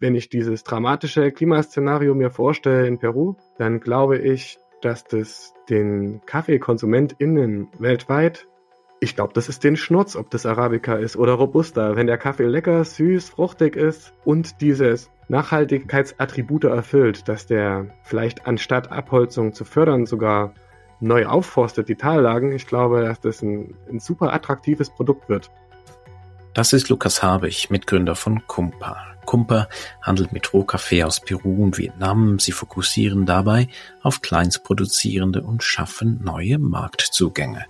wenn ich dieses dramatische Klimaszenario mir vorstelle in Peru, dann glaube ich, dass das den KaffeekonsumentInnen weltweit, ich glaube, das ist den Schnurz, ob das Arabica ist oder Robusta. Wenn der Kaffee lecker, süß, fruchtig ist und dieses Nachhaltigkeitsattribute erfüllt, dass der vielleicht anstatt Abholzung zu fördern sogar neu aufforstet, die Tallagen, ich glaube, dass das ein, ein super attraktives Produkt wird. Das ist Lukas Habich, Mitgründer von Kumpa. Kumpa handelt mit Rohkaffee aus Peru und Vietnam. Sie fokussieren dabei auf Kleinstproduzierende und schaffen neue Marktzugänge.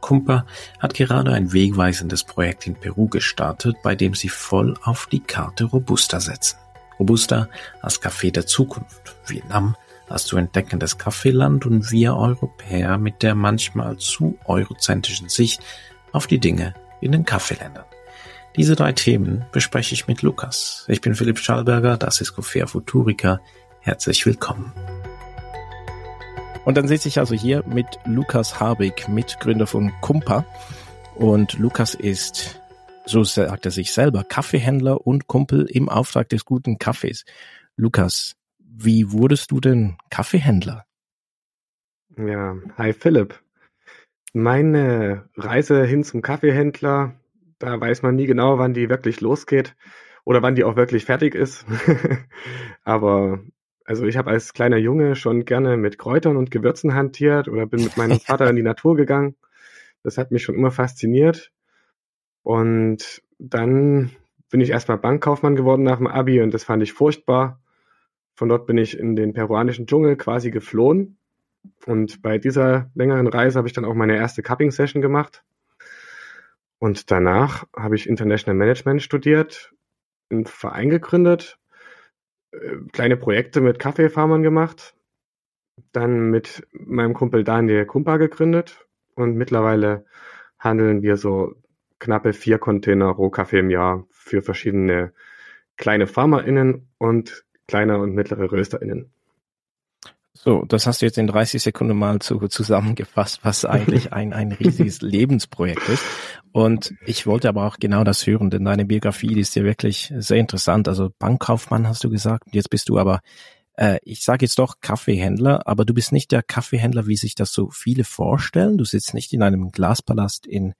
Kumpa hat gerade ein wegweisendes Projekt in Peru gestartet, bei dem sie voll auf die Karte Robusta setzen. Robusta als Kaffee der Zukunft, Vietnam als zu entdeckendes Kaffeeland und wir Europäer mit der manchmal zu eurozentrischen Sicht auf die Dinge in den Kaffeeländern. Diese drei Themen bespreche ich mit Lukas. Ich bin Philipp Schallberger, das ist Coffea Futurica. Herzlich willkommen. Und dann sitze ich also hier mit Lukas Harbig, Mitgründer von Kumpa. Und Lukas ist, so sagt er sich selber, Kaffeehändler und Kumpel im Auftrag des guten Kaffees. Lukas, wie wurdest du denn Kaffeehändler? Ja, hi Philipp. Meine Reise hin zum Kaffeehändler da weiß man nie genau, wann die wirklich losgeht oder wann die auch wirklich fertig ist. Aber also ich habe als kleiner Junge schon gerne mit Kräutern und Gewürzen hantiert oder bin mit meinem Vater in die Natur gegangen. Das hat mich schon immer fasziniert. Und dann bin ich erstmal Bankkaufmann geworden nach dem Abi und das fand ich furchtbar. Von dort bin ich in den peruanischen Dschungel quasi geflohen. Und bei dieser längeren Reise habe ich dann auch meine erste Cupping-Session gemacht. Und danach habe ich International Management studiert, einen Verein gegründet, äh, kleine Projekte mit Kaffeefarmern gemacht, dann mit meinem Kumpel Daniel Kumpa gegründet und mittlerweile handeln wir so knappe vier Container Rohkaffee im Jahr für verschiedene kleine FarmerInnen und kleine und mittlere RösterInnen. So, das hast du jetzt in 30 Sekunden mal zu, zusammengefasst, was eigentlich ein, ein riesiges Lebensprojekt ist. Und ich wollte aber auch genau das hören, denn deine Biografie die ist ja wirklich sehr interessant. Also Bankkaufmann hast du gesagt, jetzt bist du aber, äh, ich sage jetzt doch Kaffeehändler, aber du bist nicht der Kaffeehändler, wie sich das so viele vorstellen. Du sitzt nicht in einem Glaspalast in,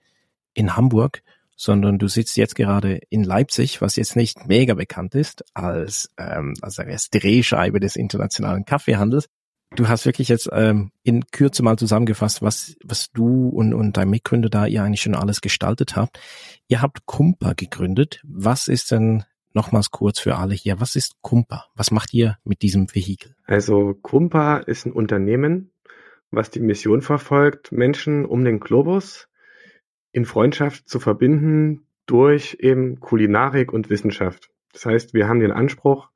in Hamburg, sondern du sitzt jetzt gerade in Leipzig, was jetzt nicht mega bekannt ist als, ähm, als Drehscheibe des internationalen Kaffeehandels. Du hast wirklich jetzt ähm, in Kürze mal zusammengefasst, was, was du und, und dein Mitgründer da ihr eigentlich schon alles gestaltet habt. Ihr habt Kumpa gegründet. Was ist denn nochmals kurz für alle hier, was ist Kumpa? Was macht ihr mit diesem Vehikel? Also Kumpa ist ein Unternehmen, was die Mission verfolgt, Menschen um den Globus in Freundschaft zu verbinden durch eben Kulinarik und Wissenschaft. Das heißt, wir haben den Anspruch,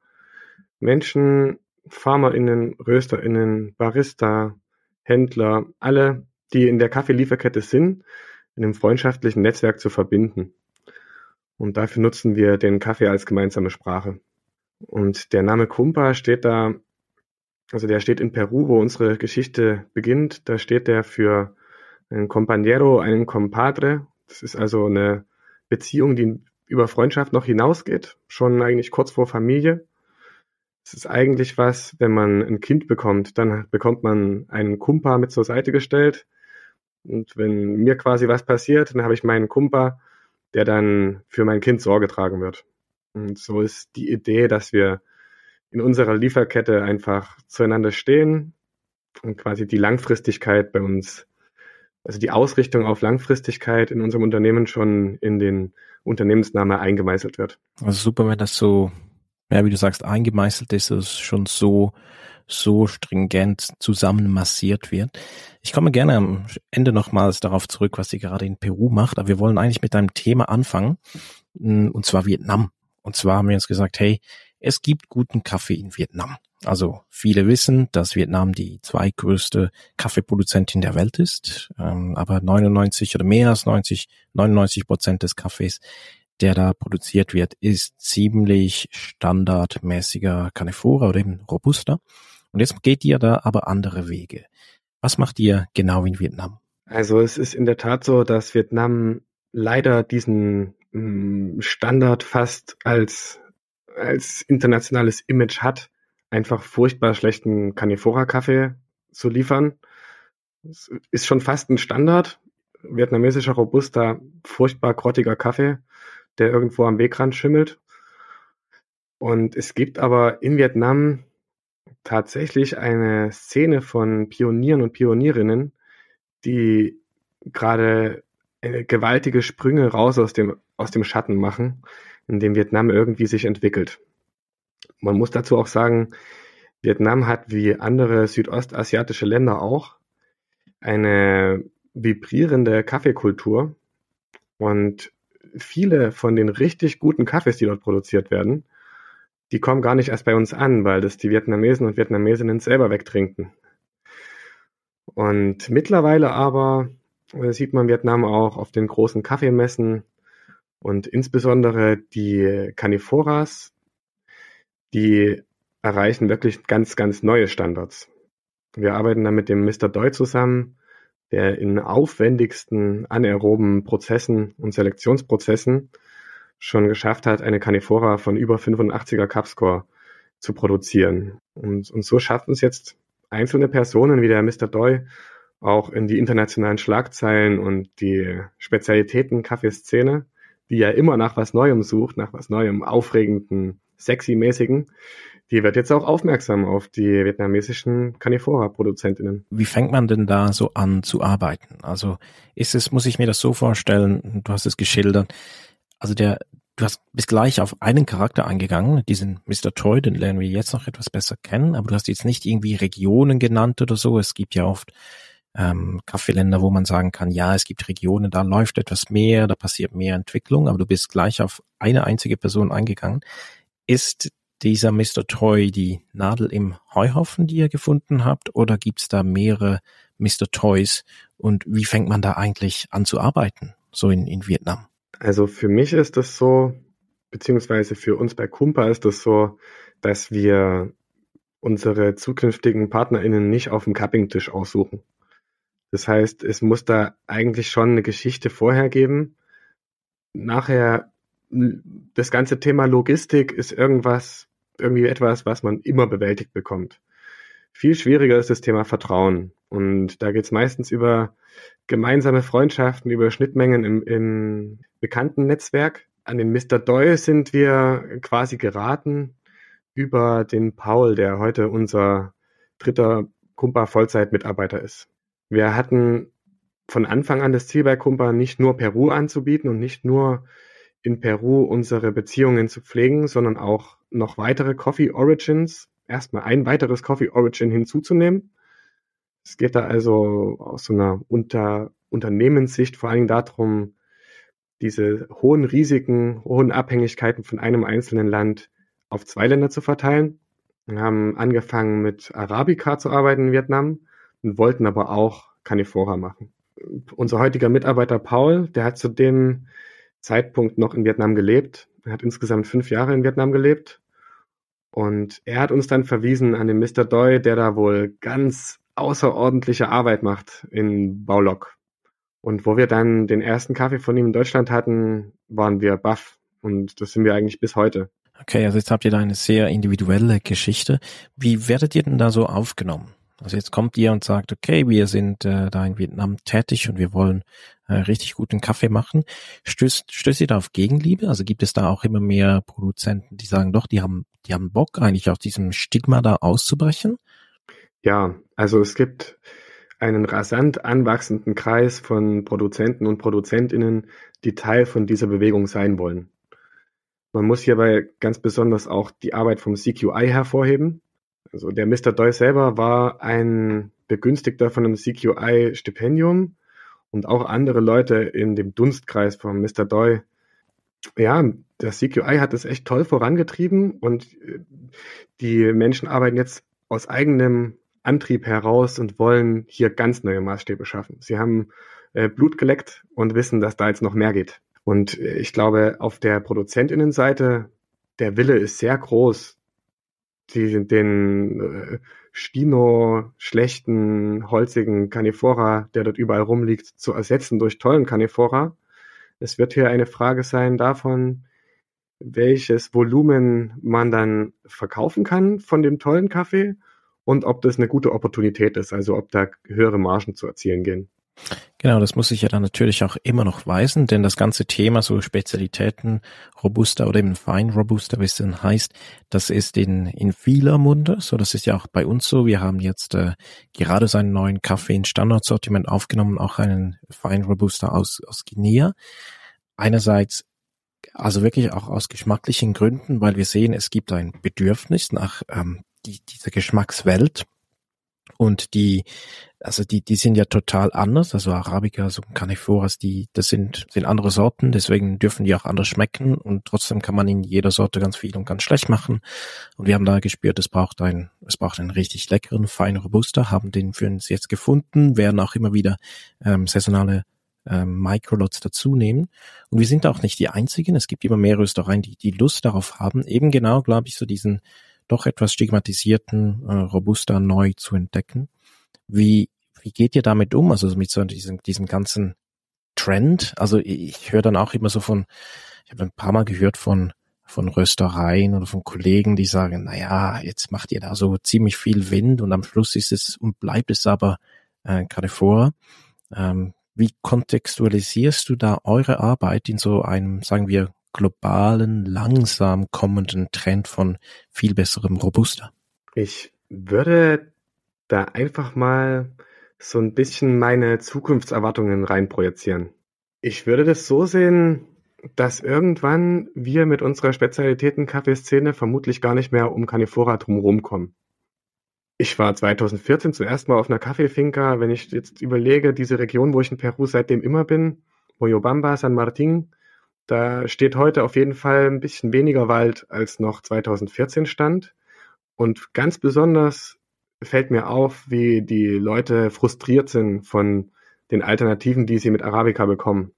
Menschen FarmerInnen, RösterInnen, Barista, Händler, alle, die in der Kaffeelieferkette sind, in einem freundschaftlichen Netzwerk zu verbinden. Und dafür nutzen wir den Kaffee als gemeinsame Sprache. Und der Name Kumpa steht da, also der steht in Peru, wo unsere Geschichte beginnt. Da steht der für einen Compañero, einen Compadre. Das ist also eine Beziehung, die über Freundschaft noch hinausgeht, schon eigentlich kurz vor Familie. Es ist eigentlich was, wenn man ein Kind bekommt, dann bekommt man einen Kumpa mit zur Seite gestellt. Und wenn mir quasi was passiert, dann habe ich meinen Kumpa, der dann für mein Kind Sorge tragen wird. Und so ist die Idee, dass wir in unserer Lieferkette einfach zueinander stehen und quasi die Langfristigkeit bei uns, also die Ausrichtung auf Langfristigkeit in unserem Unternehmen schon in den Unternehmensname eingemeißelt wird. Also super, wenn das so ja, wie du sagst, eingemeißelt ist, es schon so, so stringent zusammen massiert wird. Ich komme gerne am Ende nochmals darauf zurück, was sie gerade in Peru macht, aber wir wollen eigentlich mit einem Thema anfangen, mm, und zwar Vietnam. Und zwar haben wir uns gesagt, hey, es gibt guten Kaffee in Vietnam. Also viele wissen, dass Vietnam die zweitgrößte Kaffeeproduzentin der Welt ist, ähm, aber 99 oder mehr als 90, 99 Prozent des Kaffees der da produziert wird, ist ziemlich standardmäßiger Canephora oder eben Robusta. Und jetzt geht ihr da aber andere Wege. Was macht ihr genau in Vietnam? Also es ist in der Tat so, dass Vietnam leider diesen mm, Standard fast als als internationales Image hat, einfach furchtbar schlechten Canifora-Kaffee zu liefern. Das ist schon fast ein Standard. Vietnamesischer Robusta, furchtbar grottiger Kaffee, der irgendwo am Wegrand schimmelt. Und es gibt aber in Vietnam tatsächlich eine Szene von Pionieren und Pionierinnen, die gerade äh, gewaltige Sprünge raus aus dem, aus dem Schatten machen, in dem Vietnam irgendwie sich entwickelt. Man muss dazu auch sagen, Vietnam hat wie andere südostasiatische Länder auch eine vibrierende Kaffeekultur und viele von den richtig guten Kaffees, die dort produziert werden, die kommen gar nicht erst bei uns an, weil das die Vietnamesen und Vietnamesinnen selber wegtrinken. Und mittlerweile aber äh, sieht man Vietnam auch auf den großen Kaffeemessen und insbesondere die Caniforas, die erreichen wirklich ganz, ganz neue Standards. Wir arbeiten da mit dem Mr. Doi zusammen, der in aufwendigsten anaeroben Prozessen und Selektionsprozessen schon geschafft hat, eine Canifora von über 85er Cupscore zu produzieren. Und, und so schaffen es jetzt einzelne Personen wie der Mr. Doi auch in die internationalen Schlagzeilen und die Spezialitäten Kaffeeszene, die ja immer nach was Neuem sucht, nach was Neuem, aufregenden, sexy-mäßigen, die wird jetzt auch aufmerksam auf die vietnamesischen Canifora-Produzentinnen. Wie fängt man denn da so an zu arbeiten? Also ist es, muss ich mir das so vorstellen, du hast es geschildert, also der, du hast, bist gleich auf einen Charakter eingegangen, diesen Mr. Toy, den lernen wir jetzt noch etwas besser kennen, aber du hast jetzt nicht irgendwie Regionen genannt oder so. Es gibt ja oft ähm, Kaffeeländer, wo man sagen kann, ja, es gibt Regionen, da läuft etwas mehr, da passiert mehr Entwicklung, aber du bist gleich auf eine einzige Person eingegangen. Ist dieser Mr. Toy die Nadel im Heuhaufen, die ihr gefunden habt, oder gibt's da mehrere Mr. Toys? Und wie fängt man da eigentlich an zu arbeiten, so in, in Vietnam? Also für mich ist das so, beziehungsweise für uns bei Kumpa ist das so, dass wir unsere zukünftigen PartnerInnen nicht auf dem Cupping-Tisch aussuchen. Das heißt, es muss da eigentlich schon eine Geschichte vorher geben. Nachher, das ganze Thema Logistik ist irgendwas, irgendwie etwas, was man immer bewältigt bekommt. Viel schwieriger ist das Thema Vertrauen. Und da geht es meistens über gemeinsame Freundschaften, über Schnittmengen im, im bekannten Netzwerk. An den Mr. Doyle sind wir quasi geraten über den Paul, der heute unser dritter Kumpa Vollzeitmitarbeiter ist. Wir hatten von Anfang an das Ziel bei Kumpa nicht nur Peru anzubieten und nicht nur in Peru unsere Beziehungen zu pflegen, sondern auch noch weitere Coffee Origins, erstmal ein weiteres Coffee Origin hinzuzunehmen. Es geht da also aus so einer Unter Unternehmenssicht vor allen Dingen darum, diese hohen Risiken, hohen Abhängigkeiten von einem einzelnen Land auf zwei Länder zu verteilen. Wir haben angefangen mit Arabica zu arbeiten in Vietnam und wollten aber auch Canifora machen. Unser heutiger Mitarbeiter Paul, der hat zu dem Zeitpunkt noch in Vietnam gelebt. Er hat insgesamt fünf Jahre in Vietnam gelebt. Und er hat uns dann verwiesen an den Mr. Doi, der da wohl ganz außerordentliche Arbeit macht in Baulock. Und wo wir dann den ersten Kaffee von ihm in Deutschland hatten, waren wir baff. Und das sind wir eigentlich bis heute. Okay, also jetzt habt ihr da eine sehr individuelle Geschichte. Wie werdet ihr denn da so aufgenommen? Also jetzt kommt ihr und sagt, okay, wir sind äh, da in Vietnam tätig und wir wollen äh, richtig guten Kaffee machen. Stößt, stößt ihr da auf Gegenliebe? Also gibt es da auch immer mehr Produzenten, die sagen, doch, die haben, die haben Bock, eigentlich aus diesem Stigma da auszubrechen? Ja, also es gibt einen rasant anwachsenden Kreis von Produzenten und Produzentinnen, die Teil von dieser Bewegung sein wollen. Man muss hierbei ganz besonders auch die Arbeit vom CQI hervorheben. Also der Mr. Doi selber war ein Begünstigter von einem CQI-Stipendium und auch andere Leute in dem Dunstkreis von Mr. Doi. Ja, der CQI hat es echt toll vorangetrieben und äh, die Menschen arbeiten jetzt aus eigenem Antrieb heraus und wollen hier ganz neue Maßstäbe schaffen. Sie haben äh, Blut geleckt und wissen, dass da jetzt noch mehr geht. Und äh, ich glaube, auf der Produzentinnenseite, der Wille ist sehr groß, die, den äh, Stino schlechten, holzigen Canifora, der dort überall rumliegt, zu ersetzen durch tollen Canifora. Es wird hier eine Frage sein davon, welches Volumen man dann verkaufen kann von dem tollen Kaffee und ob das eine gute Opportunität ist, also ob da höhere Margen zu erzielen gehen. Genau, das muss ich ja dann natürlich auch immer noch weisen, denn das ganze Thema so Spezialitäten, Robusta oder eben Fein Robusta, wie es denn heißt, das ist in, in vieler Munde, so das ist ja auch bei uns so. Wir haben jetzt äh, gerade seinen neuen Kaffee in Standardsortiment aufgenommen, auch einen Fein Robusta aus, aus Guinea. Einerseits also wirklich auch aus geschmacklichen Gründen, weil wir sehen, es gibt ein Bedürfnis nach ähm, die, dieser Geschmackswelt und die, also die, die sind ja total anders. Also Arabica, so Caniforas, die, das sind, sind andere Sorten, deswegen dürfen die auch anders schmecken und trotzdem kann man in jeder Sorte ganz viel und ganz schlecht machen. Und wir haben da gespürt, es braucht ein, es braucht einen richtig leckeren, feinen Robuster, haben den für uns jetzt gefunden, werden auch immer wieder ähm, saisonale ähm, Microlots dazu nehmen. Und wir sind auch nicht die einzigen. Es gibt immer mehr Röstereien, die die Lust darauf haben, eben genau, glaube ich, so diesen doch etwas stigmatisierten äh, Robusta neu zu entdecken. Wie, wie geht ihr damit um? Also mit so diesem, diesem ganzen Trend? Also ich höre dann auch immer so von, ich habe ein paar Mal gehört von von Röstereien oder von Kollegen, die sagen, na ja, jetzt macht ihr da so ziemlich viel Wind und am Schluss ist es und bleibt es aber äh, gerade vor. Ähm, wie kontextualisierst du da eure Arbeit in so einem, sagen wir, globalen, langsam kommenden Trend von viel besserem Robuster? Ich würde da einfach mal so ein bisschen meine Zukunftserwartungen reinprojizieren. Ich würde das so sehen, dass irgendwann wir mit unserer Spezialitäten-Kaffeeszene vermutlich gar nicht mehr um Canifora drumherum kommen. Ich war 2014 zuerst mal auf einer Kaffeefinca. Wenn ich jetzt überlege, diese Region, wo ich in Peru seitdem immer bin, Moyobamba, San Martín, da steht heute auf jeden Fall ein bisschen weniger Wald, als noch 2014 stand. Und ganz besonders fällt mir auf, wie die Leute frustriert sind von den Alternativen, die sie mit Arabica bekommen.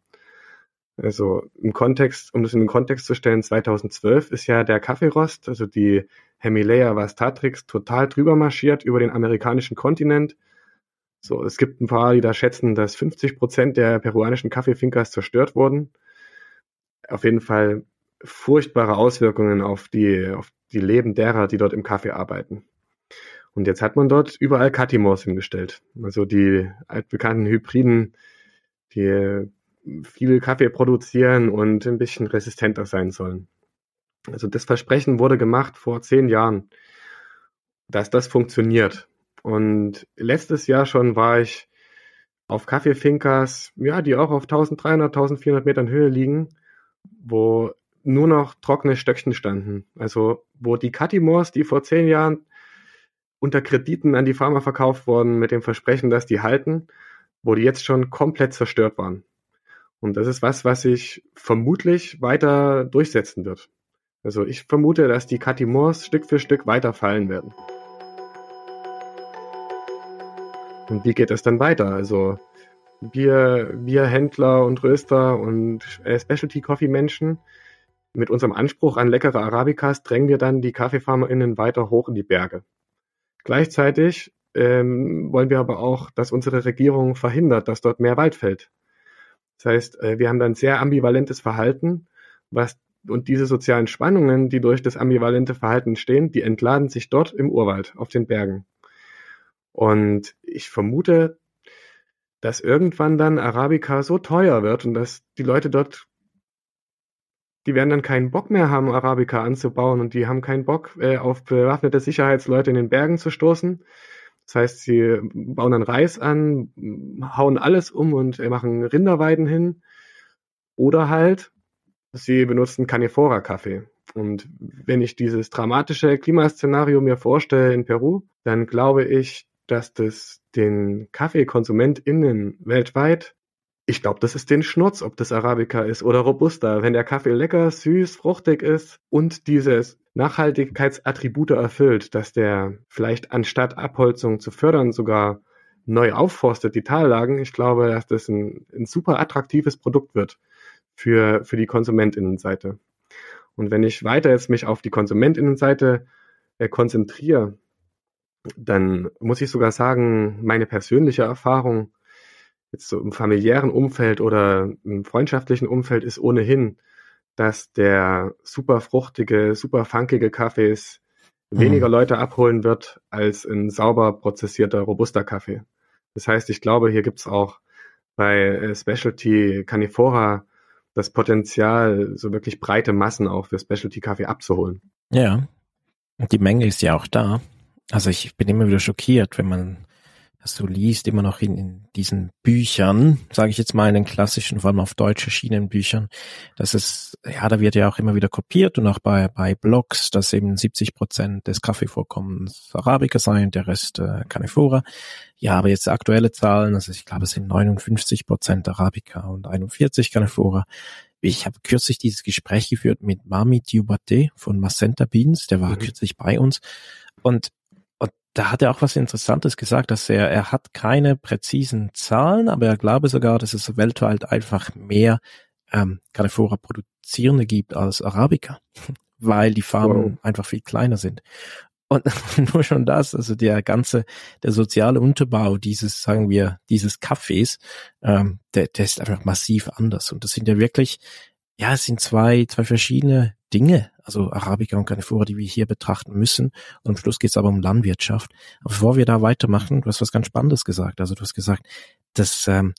Also im Kontext, um das in den Kontext zu stellen, 2012 ist ja der Kaffeerost, also die Hemileia Vastatrix, total drüber marschiert über den amerikanischen Kontinent. So, es gibt ein paar, die da schätzen, dass 50 Prozent der peruanischen Kaffeefinkers zerstört wurden auf jeden Fall furchtbare Auswirkungen auf die, auf die Leben derer, die dort im Kaffee arbeiten. Und jetzt hat man dort überall Katimors hingestellt. Also die altbekannten Hybriden, die viel Kaffee produzieren und ein bisschen resistenter sein sollen. Also das Versprechen wurde gemacht vor zehn Jahren, dass das funktioniert. Und letztes Jahr schon war ich auf Kaffeefinkers, ja, die auch auf 1300, 1400 Metern Höhe liegen wo nur noch trockene Stöckchen standen. Also wo die Catimors, die vor zehn Jahren unter Krediten an die Pharma verkauft wurden mit dem Versprechen, dass die halten, wo die jetzt schon komplett zerstört waren. Und das ist was, was sich vermutlich weiter durchsetzen wird. Also ich vermute, dass die Catimors Stück für Stück weiter fallen werden. Und wie geht es dann weiter? Also Bier, Bierhändler und Röster und äh, Specialty Coffee Menschen. Mit unserem Anspruch an leckere Arabicas drängen wir dann die KaffeefarmerInnen weiter hoch in die Berge. Gleichzeitig ähm, wollen wir aber auch, dass unsere Regierung verhindert, dass dort mehr Wald fällt. Das heißt, äh, wir haben dann sehr ambivalentes Verhalten, was und diese sozialen Spannungen, die durch das ambivalente Verhalten entstehen, die entladen sich dort im Urwald auf den Bergen. Und ich vermute, dass irgendwann dann Arabica so teuer wird und dass die Leute dort, die werden dann keinen Bock mehr haben, Arabica anzubauen und die haben keinen Bock äh, auf bewaffnete Sicherheitsleute in den Bergen zu stoßen. Das heißt, sie bauen dann Reis an, hauen alles um und äh, machen Rinderweiden hin. Oder halt, sie benutzen Canifora-Kaffee. Und wenn ich dieses dramatische Klimaszenario mir vorstelle in Peru, dann glaube ich, dass das den KaffeekonsumentInnen weltweit, ich glaube, das ist den Schnurz, ob das Arabica ist oder Robusta. Wenn der Kaffee lecker, süß, fruchtig ist und dieses Nachhaltigkeitsattribute erfüllt, dass der vielleicht anstatt Abholzung zu fördern sogar neu aufforstet, die Tallagen, ich glaube, dass das ein, ein super attraktives Produkt wird für, für die KonsumentInnenseite. Und wenn ich weiter jetzt mich auf die KonsumentInnenseite äh, konzentriere, dann muss ich sogar sagen, meine persönliche Erfahrung jetzt so im familiären Umfeld oder im freundschaftlichen Umfeld ist ohnehin, dass der super fruchtige, super funkige Kaffees weniger mhm. Leute abholen wird als ein sauber prozessierter, robuster Kaffee. Das heißt, ich glaube, hier gibt's auch bei äh, Specialty Canifora das Potenzial, so wirklich breite Massen auch für Specialty Kaffee abzuholen. Ja, die Menge ist ja auch da. Also ich bin immer wieder schockiert, wenn man das du liest, immer noch in, in diesen Büchern, sage ich jetzt mal in den klassischen, vor allem auf Deutsch erschienenen Büchern, dass es, ja, da wird ja auch immer wieder kopiert und auch bei, bei Blogs, dass eben 70 Prozent des Kaffeevorkommens Arabica seien, der Rest äh, Canifora. Ja, aber jetzt aktuelle Zahlen, also ich glaube, es sind 59 Prozent Arabica und 41 Canifora. Ich habe kürzlich dieses Gespräch geführt mit Mami Diubate von Macenta Beans, der war mhm. kürzlich bei uns und da hat er auch was Interessantes gesagt, dass er, er hat keine präzisen Zahlen, aber er glaube sogar, dass es weltweit einfach mehr ähm, Carnivora produzierende gibt als Arabica, weil die Farmen wow. einfach viel kleiner sind. Und nur schon das, also der ganze, der soziale Unterbau dieses, sagen wir, dieses Kaffees, ähm, der, der ist einfach massiv anders. Und das sind ja wirklich, ja, es sind zwei, zwei verschiedene Dinge, also Arabica und Canifora, die wir hier betrachten müssen. Und am Schluss geht es aber um Landwirtschaft. Aber bevor wir da weitermachen, du hast was ganz Spannendes gesagt. Also du hast gesagt, dass ähm,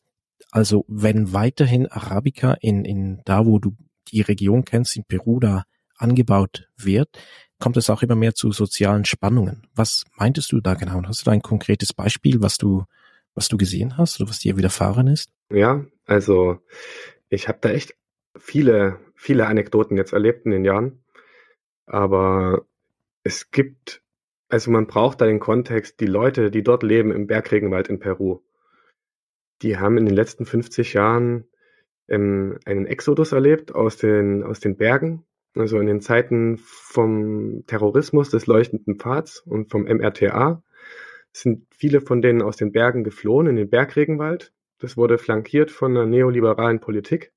also wenn weiterhin Arabica in, in da, wo du die Region kennst, in Peru da angebaut wird, kommt es auch immer mehr zu sozialen Spannungen. Was meintest du da genau? Hast du da ein konkretes Beispiel, was du, was du gesehen hast oder was dir widerfahren ist? Ja, also ich habe da echt viele, viele Anekdoten jetzt erlebt in den Jahren. Aber es gibt, also man braucht da den Kontext, die Leute, die dort leben im Bergregenwald in Peru, die haben in den letzten 50 Jahren ähm, einen Exodus erlebt aus den, aus den Bergen, also in den Zeiten vom Terrorismus des leuchtenden Pfads und vom MRTA sind viele von denen aus den Bergen geflohen in den Bergregenwald. Das wurde flankiert von einer neoliberalen Politik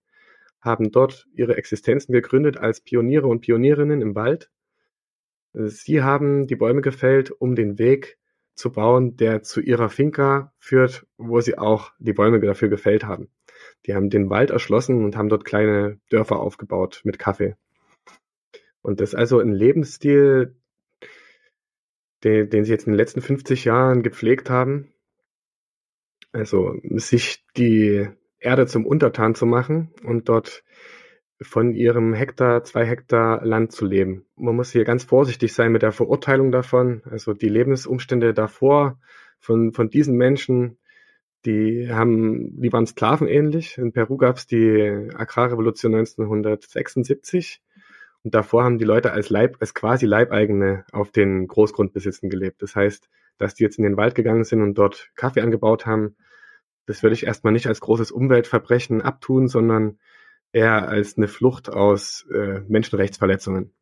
haben dort ihre Existenzen gegründet als Pioniere und Pionierinnen im Wald. Sie haben die Bäume gefällt, um den Weg zu bauen, der zu ihrer Finca führt, wo sie auch die Bäume dafür gefällt haben. Die haben den Wald erschlossen und haben dort kleine Dörfer aufgebaut mit Kaffee. Und das ist also ein Lebensstil, den, den sie jetzt in den letzten 50 Jahren gepflegt haben. Also sich die Erde zum Untertan zu machen und dort von ihrem Hektar, zwei Hektar Land zu leben. Man muss hier ganz vorsichtig sein mit der Verurteilung davon. Also die Lebensumstände davor von, von diesen Menschen, die haben, die waren Sklaven ähnlich. In Peru gab es die Agrarrevolution 1976 und davor haben die Leute als Leib, als quasi Leibeigene auf den Großgrundbesitzen gelebt. Das heißt, dass die jetzt in den Wald gegangen sind und dort Kaffee angebaut haben, das würde ich erstmal nicht als großes Umweltverbrechen abtun, sondern eher als eine Flucht aus äh, Menschenrechtsverletzungen.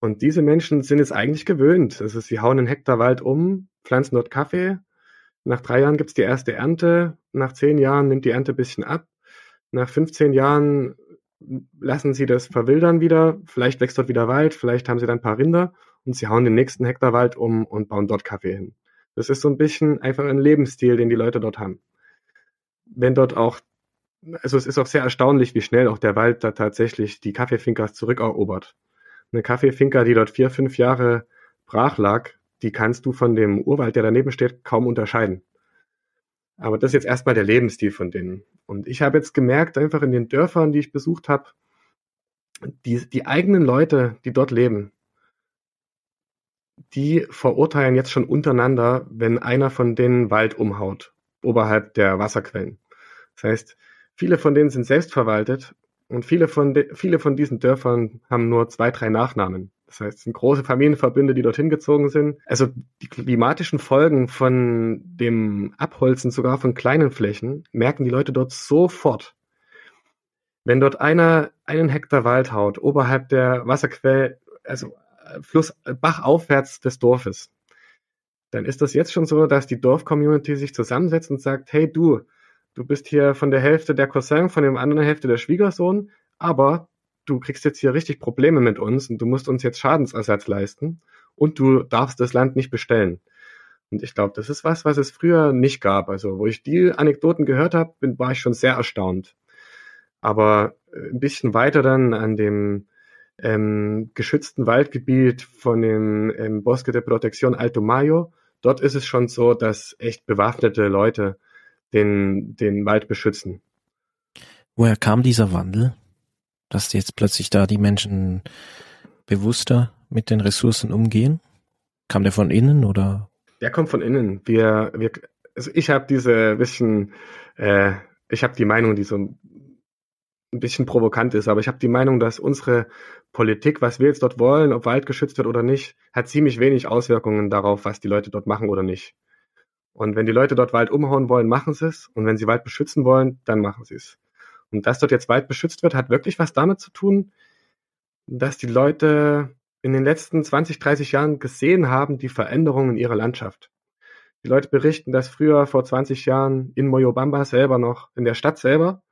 Und diese Menschen sind es eigentlich gewöhnt. Also sie hauen einen Hektar Wald um, pflanzen dort Kaffee. Nach drei Jahren gibt's die erste Ernte. Nach zehn Jahren nimmt die Ernte ein bisschen ab. Nach 15 Jahren lassen sie das verwildern wieder. Vielleicht wächst dort wieder Wald, vielleicht haben sie dann ein paar Rinder und sie hauen den nächsten Hektar Wald um und bauen dort Kaffee hin. Das ist so ein bisschen einfach ein Lebensstil, den die Leute dort haben wenn dort auch, also es ist auch sehr erstaunlich, wie schnell auch der Wald da tatsächlich die Kaffeefinkers zurückerobert. Eine Kaffeefinker, die dort vier, fünf Jahre brach lag, die kannst du von dem Urwald, der daneben steht, kaum unterscheiden. Aber das ist jetzt erstmal der Lebensstil von denen. Und ich habe jetzt gemerkt, einfach in den Dörfern, die ich besucht habe, die, die eigenen Leute, die dort leben, die verurteilen jetzt schon untereinander, wenn einer von denen Wald umhaut, oberhalb der Wasserquellen. Das heißt, viele von denen sind selbstverwaltet und viele von, viele von diesen Dörfern haben nur zwei, drei Nachnamen. Das heißt, es sind große Familienverbünde, die dorthin gezogen sind. Also die klimatischen Folgen von dem Abholzen sogar von kleinen Flächen merken die Leute dort sofort. Wenn dort einer einen Hektar Wald haut, oberhalb der Wasserquelle, also Fluss, Bach aufwärts des Dorfes, dann ist das jetzt schon so, dass die Dorfcommunity sich zusammensetzt und sagt, hey du, du bist hier von der Hälfte der Cousin, von der anderen Hälfte der Schwiegersohn, aber du kriegst jetzt hier richtig Probleme mit uns und du musst uns jetzt Schadensersatz leisten und du darfst das Land nicht bestellen. Und ich glaube, das ist was, was es früher nicht gab. Also, wo ich die Anekdoten gehört habe, war ich schon sehr erstaunt. Aber ein bisschen weiter dann an dem ähm, geschützten Waldgebiet von dem ähm, Bosque de Protección Alto Mayo. Dort ist es schon so, dass echt bewaffnete Leute den, den Wald beschützen. Woher kam dieser Wandel? Dass jetzt plötzlich da die Menschen bewusster mit den Ressourcen umgehen? Kam der von innen oder? Der kommt von innen. Wir, wir, also ich habe diese bisschen, äh, ich habe die Meinung, die so ein bisschen provokant ist, aber ich habe die Meinung, dass unsere Politik, was wir jetzt dort wollen, ob Wald geschützt wird oder nicht, hat ziemlich wenig Auswirkungen darauf, was die Leute dort machen oder nicht. Und wenn die Leute dort Wald umhauen wollen, machen sie es. Und wenn sie Wald beschützen wollen, dann machen sie es. Und dass dort jetzt Wald beschützt wird, hat wirklich was damit zu tun, dass die Leute in den letzten 20, 30 Jahren gesehen haben, die Veränderungen in ihrer Landschaft. Die Leute berichten, dass früher vor 20 Jahren in Moyobamba selber noch, in der Stadt selber,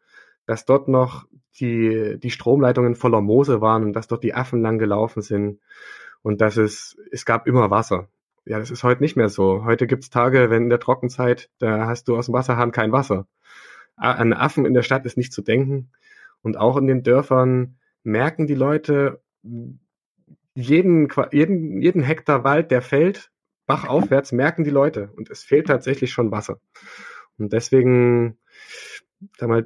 dass dort noch die, die Stromleitungen voller Moose waren und dass dort die Affen lang gelaufen sind und dass es, es gab immer Wasser. Ja, das ist heute nicht mehr so. Heute gibt's Tage, wenn in der Trockenzeit, da hast du aus dem Wasserhahn kein Wasser. An Affen in der Stadt ist nicht zu denken. Und auch in den Dörfern merken die Leute, jeden, jeden, jeden Hektar Wald, der fällt, bachaufwärts, merken die Leute. Und es fehlt tatsächlich schon Wasser. Und deswegen,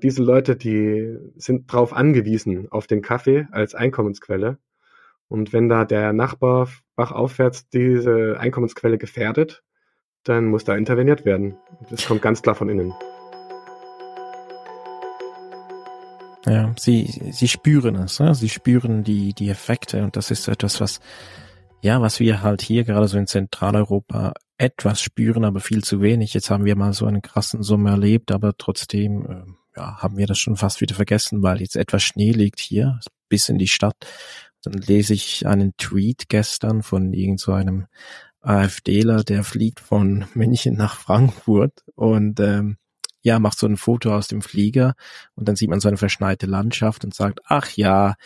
diese Leute, die sind drauf angewiesen, auf den Kaffee als Einkommensquelle. Und wenn da der Nachbar bachaufwärts diese Einkommensquelle gefährdet, dann muss da interveniert werden. Das kommt ganz klar von innen. Ja, sie, sie spüren es, ne? sie spüren die, die Effekte und das ist etwas, was, ja, was wir halt hier gerade so in Zentraleuropa etwas spüren, aber viel zu wenig. Jetzt haben wir mal so einen krassen Sommer erlebt, aber trotzdem, äh, ja, haben wir das schon fast wieder vergessen, weil jetzt etwas Schnee liegt hier bis in die Stadt. Dann lese ich einen Tweet gestern von irgend so einem AfDler, der fliegt von München nach Frankfurt. Und ähm, ja, macht so ein Foto aus dem Flieger und dann sieht man so eine verschneite Landschaft und sagt, ach ja,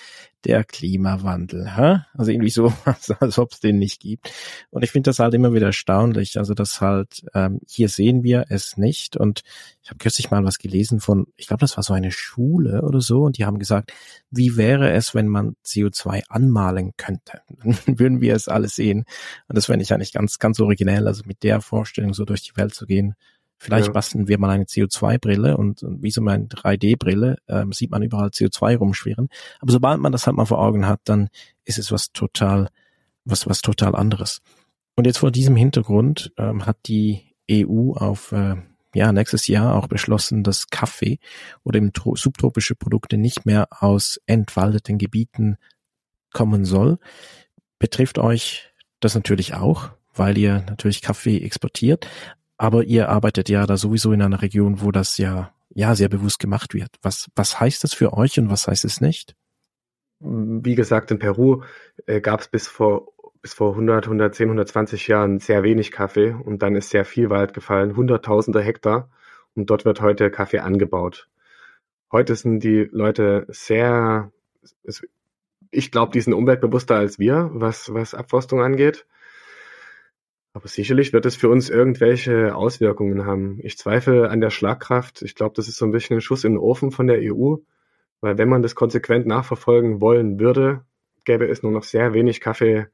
der Klimawandel, hä? Also irgendwie so, als ob es den nicht gibt. Und ich finde das halt immer wieder erstaunlich. Also das halt, ähm, hier sehen wir es nicht. Und ich habe kürzlich mal was gelesen von, ich glaube, das war so eine Schule oder so, und die haben gesagt, wie wäre es, wenn man CO2 anmalen könnte? Dann würden wir es alles sehen. Und das fände ich eigentlich ganz, ganz originell, also mit der Vorstellung so durch die Welt zu gehen. Vielleicht ja. basteln wir mal eine CO2-Brille und, und, wie so eine 3D-Brille ähm, sieht man überall CO2 rumschwirren. Aber sobald man das halt mal vor Augen hat, dann ist es was total, was, was total anderes. Und jetzt vor diesem Hintergrund ähm, hat die EU auf äh, ja, nächstes Jahr auch beschlossen, dass Kaffee oder eben subtropische Produkte nicht mehr aus entwaldeten Gebieten kommen soll. Betrifft euch das natürlich auch, weil ihr natürlich Kaffee exportiert. Aber ihr arbeitet ja da sowieso in einer Region, wo das ja, ja sehr bewusst gemacht wird. Was, was heißt das für euch und was heißt es nicht? Wie gesagt, in Peru äh, gab es bis vor bis vor 100, 110, 120 Jahren sehr wenig Kaffee und dann ist sehr viel Wald gefallen, hunderttausende Hektar und dort wird heute Kaffee angebaut. Heute sind die Leute sehr, ich glaube, die sind umweltbewusster als wir, was, was Abforstung angeht. Aber sicherlich wird es für uns irgendwelche Auswirkungen haben. Ich zweifle an der Schlagkraft. Ich glaube, das ist so ein bisschen ein Schuss in den Ofen von der EU, weil wenn man das konsequent nachverfolgen wollen würde, gäbe es nur noch sehr wenig Kaffee,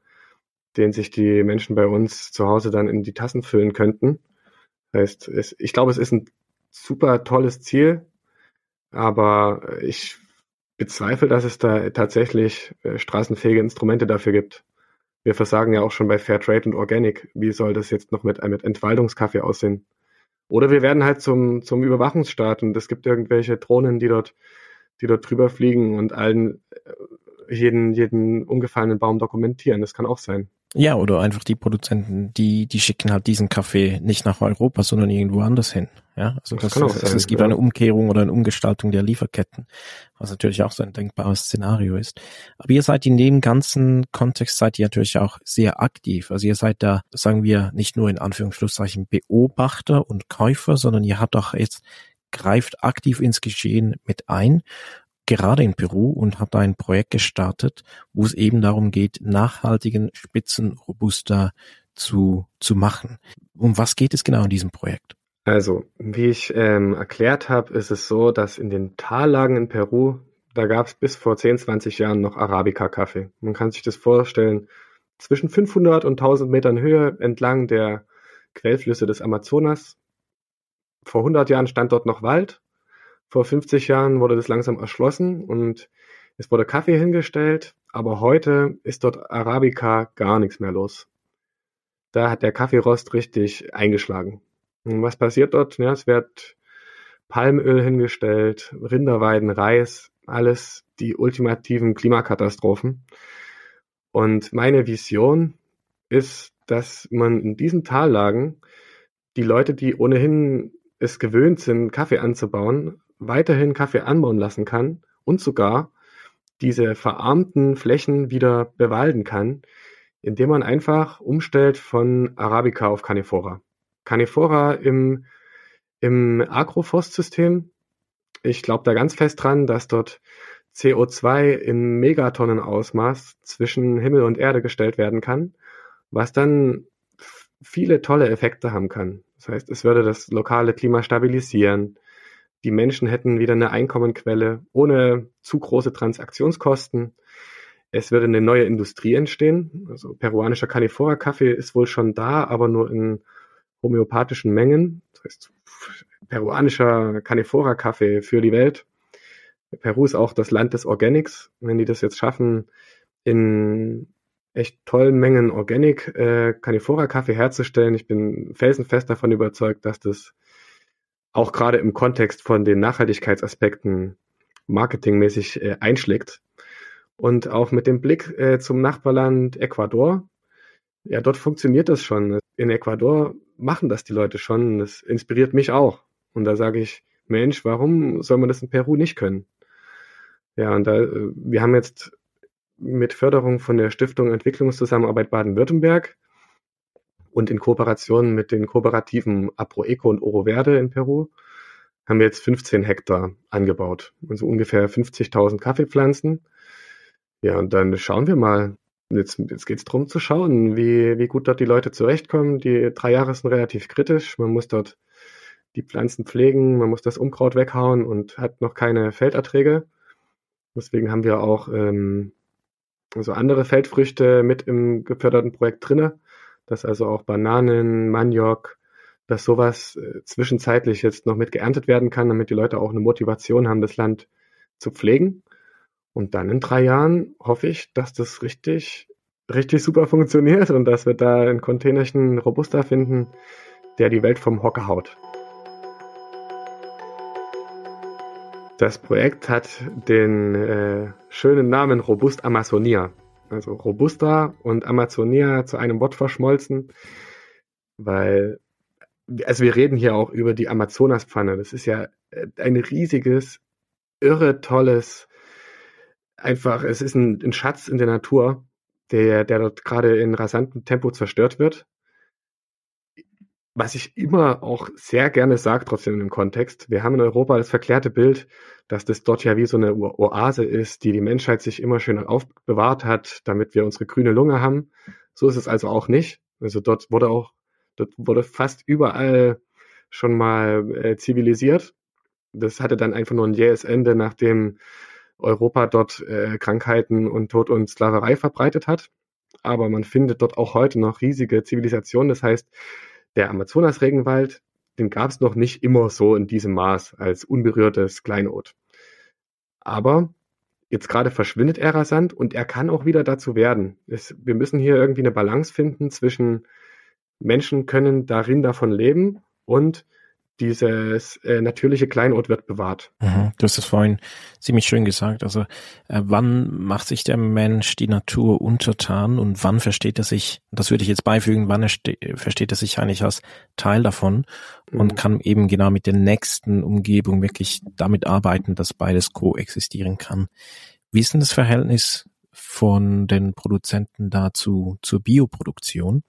den sich die Menschen bei uns zu Hause dann in die Tassen füllen könnten. Das heißt, es, ich glaube, es ist ein super tolles Ziel, aber ich bezweifle, dass es da tatsächlich äh, straßenfähige Instrumente dafür gibt wir versagen ja auch schon bei Fairtrade und Organic. Wie soll das jetzt noch mit, mit Entwaldungskaffee aussehen? Oder wir werden halt zum, zum Überwachungsstaat und es gibt irgendwelche Drohnen, die dort, die dort drüber fliegen und allen äh, jeden, jeden umgefallenen Baum dokumentieren. Das kann auch sein. Ja, oder einfach die Produzenten, die, die schicken halt diesen Kaffee nicht nach Europa, sondern irgendwo anders hin. Ja, also das, das, das es gibt ja. eine Umkehrung oder eine Umgestaltung der Lieferketten, was natürlich auch so ein denkbares Szenario ist. Aber ihr seid in dem ganzen Kontext seid ihr natürlich auch sehr aktiv. Also ihr seid da, sagen wir, nicht nur in Anführungsschlusszeichen Beobachter und Käufer, sondern ihr habt auch jetzt greift aktiv ins Geschehen mit ein gerade in Peru und hat da ein Projekt gestartet, wo es eben darum geht, nachhaltigen Spitzenrobuster zu, zu machen. Um was geht es genau in diesem Projekt? Also, wie ich ähm, erklärt habe, ist es so, dass in den Tallagen in Peru da gab es bis vor 10, 20 Jahren noch Arabica-Kaffee. Man kann sich das vorstellen, zwischen 500 und 1000 Metern Höhe entlang der Quellflüsse des Amazonas. Vor 100 Jahren stand dort noch Wald. Vor 50 Jahren wurde das langsam erschlossen und es wurde Kaffee hingestellt. Aber heute ist dort Arabica gar nichts mehr los. Da hat der Kaffeerost richtig eingeschlagen. Und was passiert dort? Ja, es wird Palmöl hingestellt, Rinderweiden, Reis, alles die ultimativen Klimakatastrophen. Und meine Vision ist, dass man in diesen Tallagen die Leute, die ohnehin es gewöhnt sind, Kaffee anzubauen, weiterhin Kaffee anbauen lassen kann und sogar diese verarmten Flächen wieder bewalden kann, indem man einfach umstellt von Arabica auf Canephora. Canephora im, im Agroforstsystem ich glaube da ganz fest dran, dass dort CO2 in Megatonnenausmaß zwischen Himmel und Erde gestellt werden kann, was dann viele tolle Effekte haben kann. Das heißt, es würde das lokale Klima stabilisieren. Die Menschen hätten wieder eine Einkommenquelle ohne zu große Transaktionskosten. Es würde eine neue Industrie entstehen. Also peruanischer Canifora-Kaffee ist wohl schon da, aber nur in homöopathischen Mengen. Das heißt, peruanischer Canifora-Kaffee für die Welt. Peru ist auch das Land des Organics. Wenn die das jetzt schaffen, in echt tollen Mengen Organic äh, Canifora-Kaffee herzustellen, ich bin felsenfest davon überzeugt, dass das auch gerade im Kontext von den Nachhaltigkeitsaspekten marketingmäßig äh, einschlägt. Und auch mit dem Blick äh, zum Nachbarland Ecuador, ja, dort funktioniert das schon. In Ecuador machen das die Leute schon. Das inspiriert mich auch. Und da sage ich, Mensch, warum soll man das in Peru nicht können? Ja, und da, äh, wir haben jetzt mit Förderung von der Stiftung Entwicklungszusammenarbeit Baden-Württemberg und in Kooperation mit den Kooperativen Aproeco und Oro Verde in Peru haben wir jetzt 15 Hektar angebaut. Also ungefähr 50.000 Kaffeepflanzen. Ja, und dann schauen wir mal. Jetzt, jetzt geht es darum zu schauen, wie, wie gut dort die Leute zurechtkommen. Die drei Jahre sind relativ kritisch. Man muss dort die Pflanzen pflegen, man muss das Unkraut weghauen und hat noch keine Felderträge. Deswegen haben wir auch ähm, also andere Feldfrüchte mit im geförderten Projekt drinne, dass also auch Bananen, Maniok, dass sowas äh, zwischenzeitlich jetzt noch mit geerntet werden kann, damit die Leute auch eine Motivation haben, das Land zu pflegen. Und dann in drei Jahren hoffe ich, dass das richtig, richtig super funktioniert und dass wir da ein Containerchen Robusta finden, der die Welt vom Hocker haut. Das Projekt hat den äh, schönen Namen Robust Amazonia. Also Robusta und Amazonia zu einem Wort verschmolzen, weil, also wir reden hier auch über die Amazonaspfanne. Das ist ja äh, ein riesiges, irre tolles, einfach, es ist ein, ein Schatz in der Natur, der, der dort gerade in rasantem Tempo zerstört wird was ich immer auch sehr gerne sage, trotzdem im Kontext, wir haben in Europa das verklärte Bild, dass das dort ja wie so eine Oase ist, die die Menschheit sich immer schön aufbewahrt hat, damit wir unsere grüne Lunge haben. So ist es also auch nicht. Also dort wurde auch, dort wurde fast überall schon mal äh, zivilisiert. Das hatte dann einfach nur ein jähes Ende, nachdem Europa dort äh, Krankheiten und Tod und Sklaverei verbreitet hat. Aber man findet dort auch heute noch riesige Zivilisationen. Das heißt, der Amazonas-Regenwald, den gab es noch nicht immer so in diesem Maß als unberührtes Kleinod. Aber jetzt gerade verschwindet er rasant und er kann auch wieder dazu werden. Es, wir müssen hier irgendwie eine Balance finden zwischen Menschen können darin davon leben und dieses äh, natürliche Kleinod wird bewahrt. Mhm, du hast es vorhin ziemlich schön gesagt. Also äh, wann macht sich der Mensch die Natur untertan und wann versteht er sich, das würde ich jetzt beifügen, wann er versteht er sich eigentlich als Teil davon mhm. und kann eben genau mit der nächsten Umgebung wirklich damit arbeiten, dass beides koexistieren kann. Wie ist denn das Verhältnis von den Produzenten dazu zur Bioproduktion?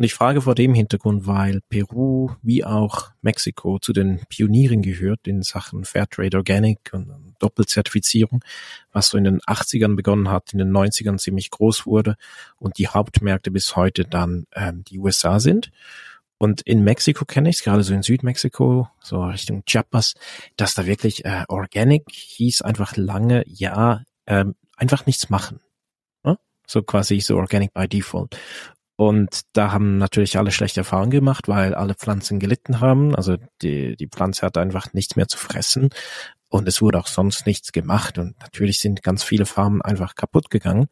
Und ich frage vor dem Hintergrund, weil Peru wie auch Mexiko zu den Pionieren gehört in Sachen Fairtrade Organic und Doppelzertifizierung, was so in den 80ern begonnen hat, in den 90ern ziemlich groß wurde und die Hauptmärkte bis heute dann ähm, die USA sind. Und in Mexiko kenne ich es, gerade so in Südmexiko, so Richtung Chiapas, dass da wirklich äh, Organic hieß einfach lange, ja, ähm, einfach nichts machen. So quasi so Organic by Default. Und da haben natürlich alle schlechte Erfahrungen gemacht, weil alle Pflanzen gelitten haben. Also die, die Pflanze hat einfach nichts mehr zu fressen. Und es wurde auch sonst nichts gemacht. Und natürlich sind ganz viele Farmen einfach kaputt gegangen.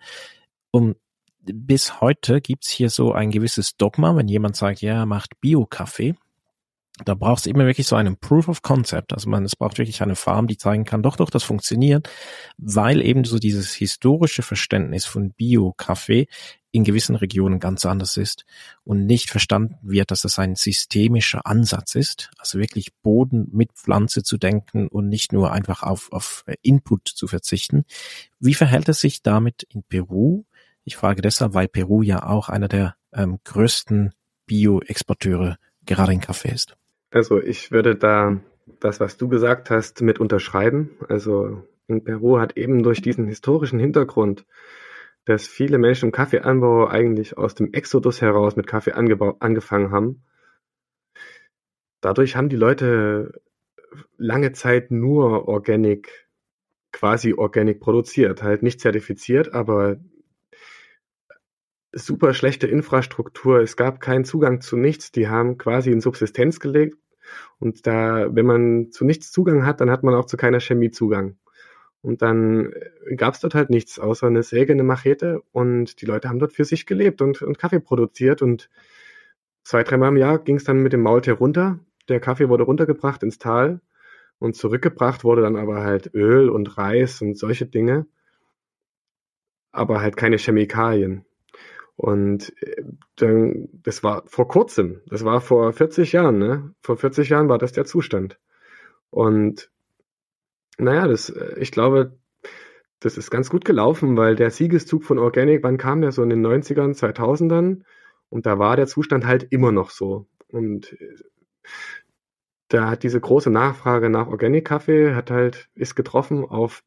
Und bis heute gibt's hier so ein gewisses Dogma, wenn jemand sagt, ja, macht Bio-Kaffee, da braucht es immer wirklich so einen Proof of Concept. Also man, es braucht wirklich eine Farm, die zeigen kann, doch, doch, das funktioniert, weil eben so dieses historische Verständnis von Bio-Kaffee in gewissen Regionen ganz anders ist und nicht verstanden wird, dass das ein systemischer Ansatz ist, also wirklich Boden mit Pflanze zu denken und nicht nur einfach auf, auf Input zu verzichten. Wie verhält es sich damit in Peru? Ich frage deshalb, weil Peru ja auch einer der ähm, größten Bio-Exporteure gerade in Kaffee ist. Also ich würde da das, was du gesagt hast, mit unterschreiben. Also in Peru hat eben durch diesen historischen Hintergrund, dass viele Menschen im Kaffeeanbau eigentlich aus dem Exodus heraus mit Kaffee angefangen haben. Dadurch haben die Leute lange Zeit nur Organic, quasi Organic produziert, halt nicht zertifiziert, aber super schlechte Infrastruktur. Es gab keinen Zugang zu nichts. Die haben quasi in Subsistenz gelegt. Und da, wenn man zu nichts Zugang hat, dann hat man auch zu keiner Chemie Zugang. Und dann äh, gab es dort halt nichts außer eine Säge, eine Machete und die Leute haben dort für sich gelebt und, und Kaffee produziert und zwei, dreimal im Jahr ging es dann mit dem Maultier runter. Der Kaffee wurde runtergebracht ins Tal und zurückgebracht wurde dann aber halt Öl und Reis und solche Dinge, aber halt keine Chemikalien. Und äh, dann, das war vor kurzem, das war vor 40 Jahren, ne? Vor 40 Jahren war das der Zustand. Und naja, das, äh, ich glaube, das ist ganz gut gelaufen, weil der Siegeszug von Organic, wann kam der so in den 90ern, 2000ern? Und da war der Zustand halt immer noch so. Und äh, da hat diese große Nachfrage nach Organic-Kaffee, hat halt, ist getroffen auf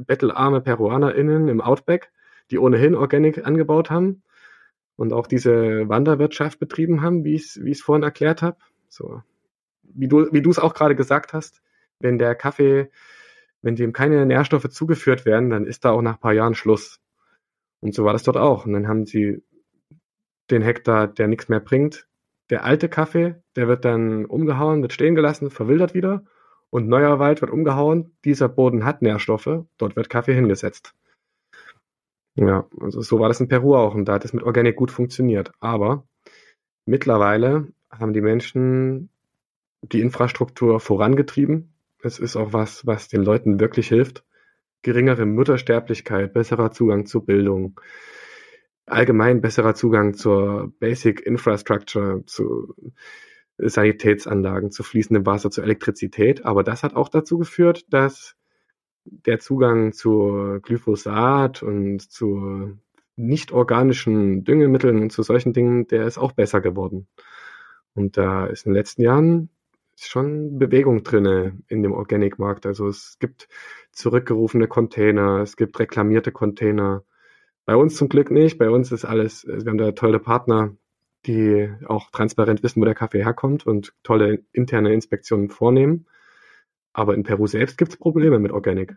bettelarme PeruanerInnen im Outback, die ohnehin Organic angebaut haben und auch diese Wanderwirtschaft betrieben haben, wie ich wie es vorhin erklärt habe. So, wie du wie es auch gerade gesagt hast, wenn der Kaffee, wenn dem keine Nährstoffe zugeführt werden, dann ist da auch nach ein paar Jahren Schluss. Und so war das dort auch. Und dann haben sie den Hektar, der nichts mehr bringt. Der alte Kaffee, der wird dann umgehauen, wird stehen gelassen, verwildert wieder. Und neuer Wald wird umgehauen. Dieser Boden hat Nährstoffe. Dort wird Kaffee hingesetzt. Ja, also so war das in Peru auch und da hat es mit Organic gut funktioniert. Aber mittlerweile haben die Menschen die Infrastruktur vorangetrieben. Es ist auch was, was den Leuten wirklich hilft. Geringere Muttersterblichkeit, besserer Zugang zur Bildung, allgemein besserer Zugang zur Basic Infrastructure, zu Sanitätsanlagen, zu fließendem Wasser, zur Elektrizität. Aber das hat auch dazu geführt, dass der Zugang zu Glyphosat und zu nicht organischen Düngemitteln und zu solchen Dingen, der ist auch besser geworden. Und da ist in den letzten Jahren schon Bewegung drinne in dem Organic-Markt. Also es gibt zurückgerufene Container, es gibt reklamierte Container. Bei uns zum Glück nicht. Bei uns ist alles, wir haben da tolle Partner, die auch transparent wissen, wo der Kaffee herkommt und tolle interne Inspektionen vornehmen. Aber in Peru selbst gibt es Probleme mit Organic.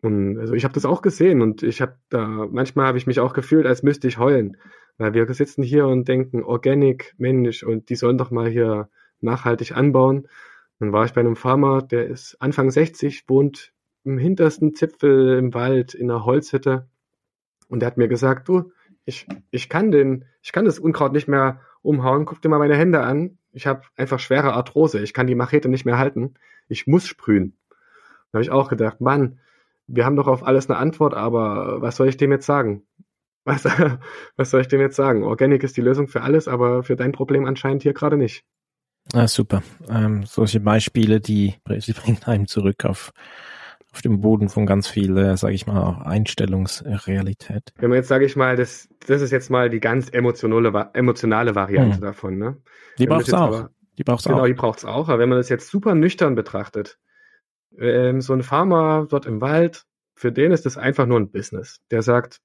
Und also ich habe das auch gesehen und ich habe da, manchmal habe ich mich auch gefühlt, als müsste ich heulen. Weil wir sitzen hier und denken, Organic, Mensch, und die sollen doch mal hier nachhaltig anbauen. Dann war ich bei einem Farmer, der ist Anfang 60, wohnt im hintersten Zipfel im Wald in einer Holzhütte. Und der hat mir gesagt, du, ich, ich kann den, ich kann das Unkraut nicht mehr umhauen, guck dir mal meine Hände an. Ich habe einfach schwere Arthrose, ich kann die Machete nicht mehr halten ich muss sprühen. Da habe ich auch gedacht, Mann, wir haben doch auf alles eine Antwort, aber was soll ich dem jetzt sagen? Was, was soll ich dem jetzt sagen? Organic ist die Lösung für alles, aber für dein Problem anscheinend hier gerade nicht. Ah, super. Ähm, solche Beispiele, die, die bringen einem zurück auf, auf dem Boden von ganz viel, äh, sage ich mal, auch Einstellungsrealität. Wenn man jetzt, sage ich mal, das, das ist jetzt mal die ganz emotionale, emotionale Variante hm. davon. Ne? Die braucht es auch. Aber, die braucht's genau, auch. Genau, die braucht's auch. Aber wenn man das jetzt super nüchtern betrachtet, ähm, so ein Farmer dort im Wald, für den ist das einfach nur ein Business. Der sagt,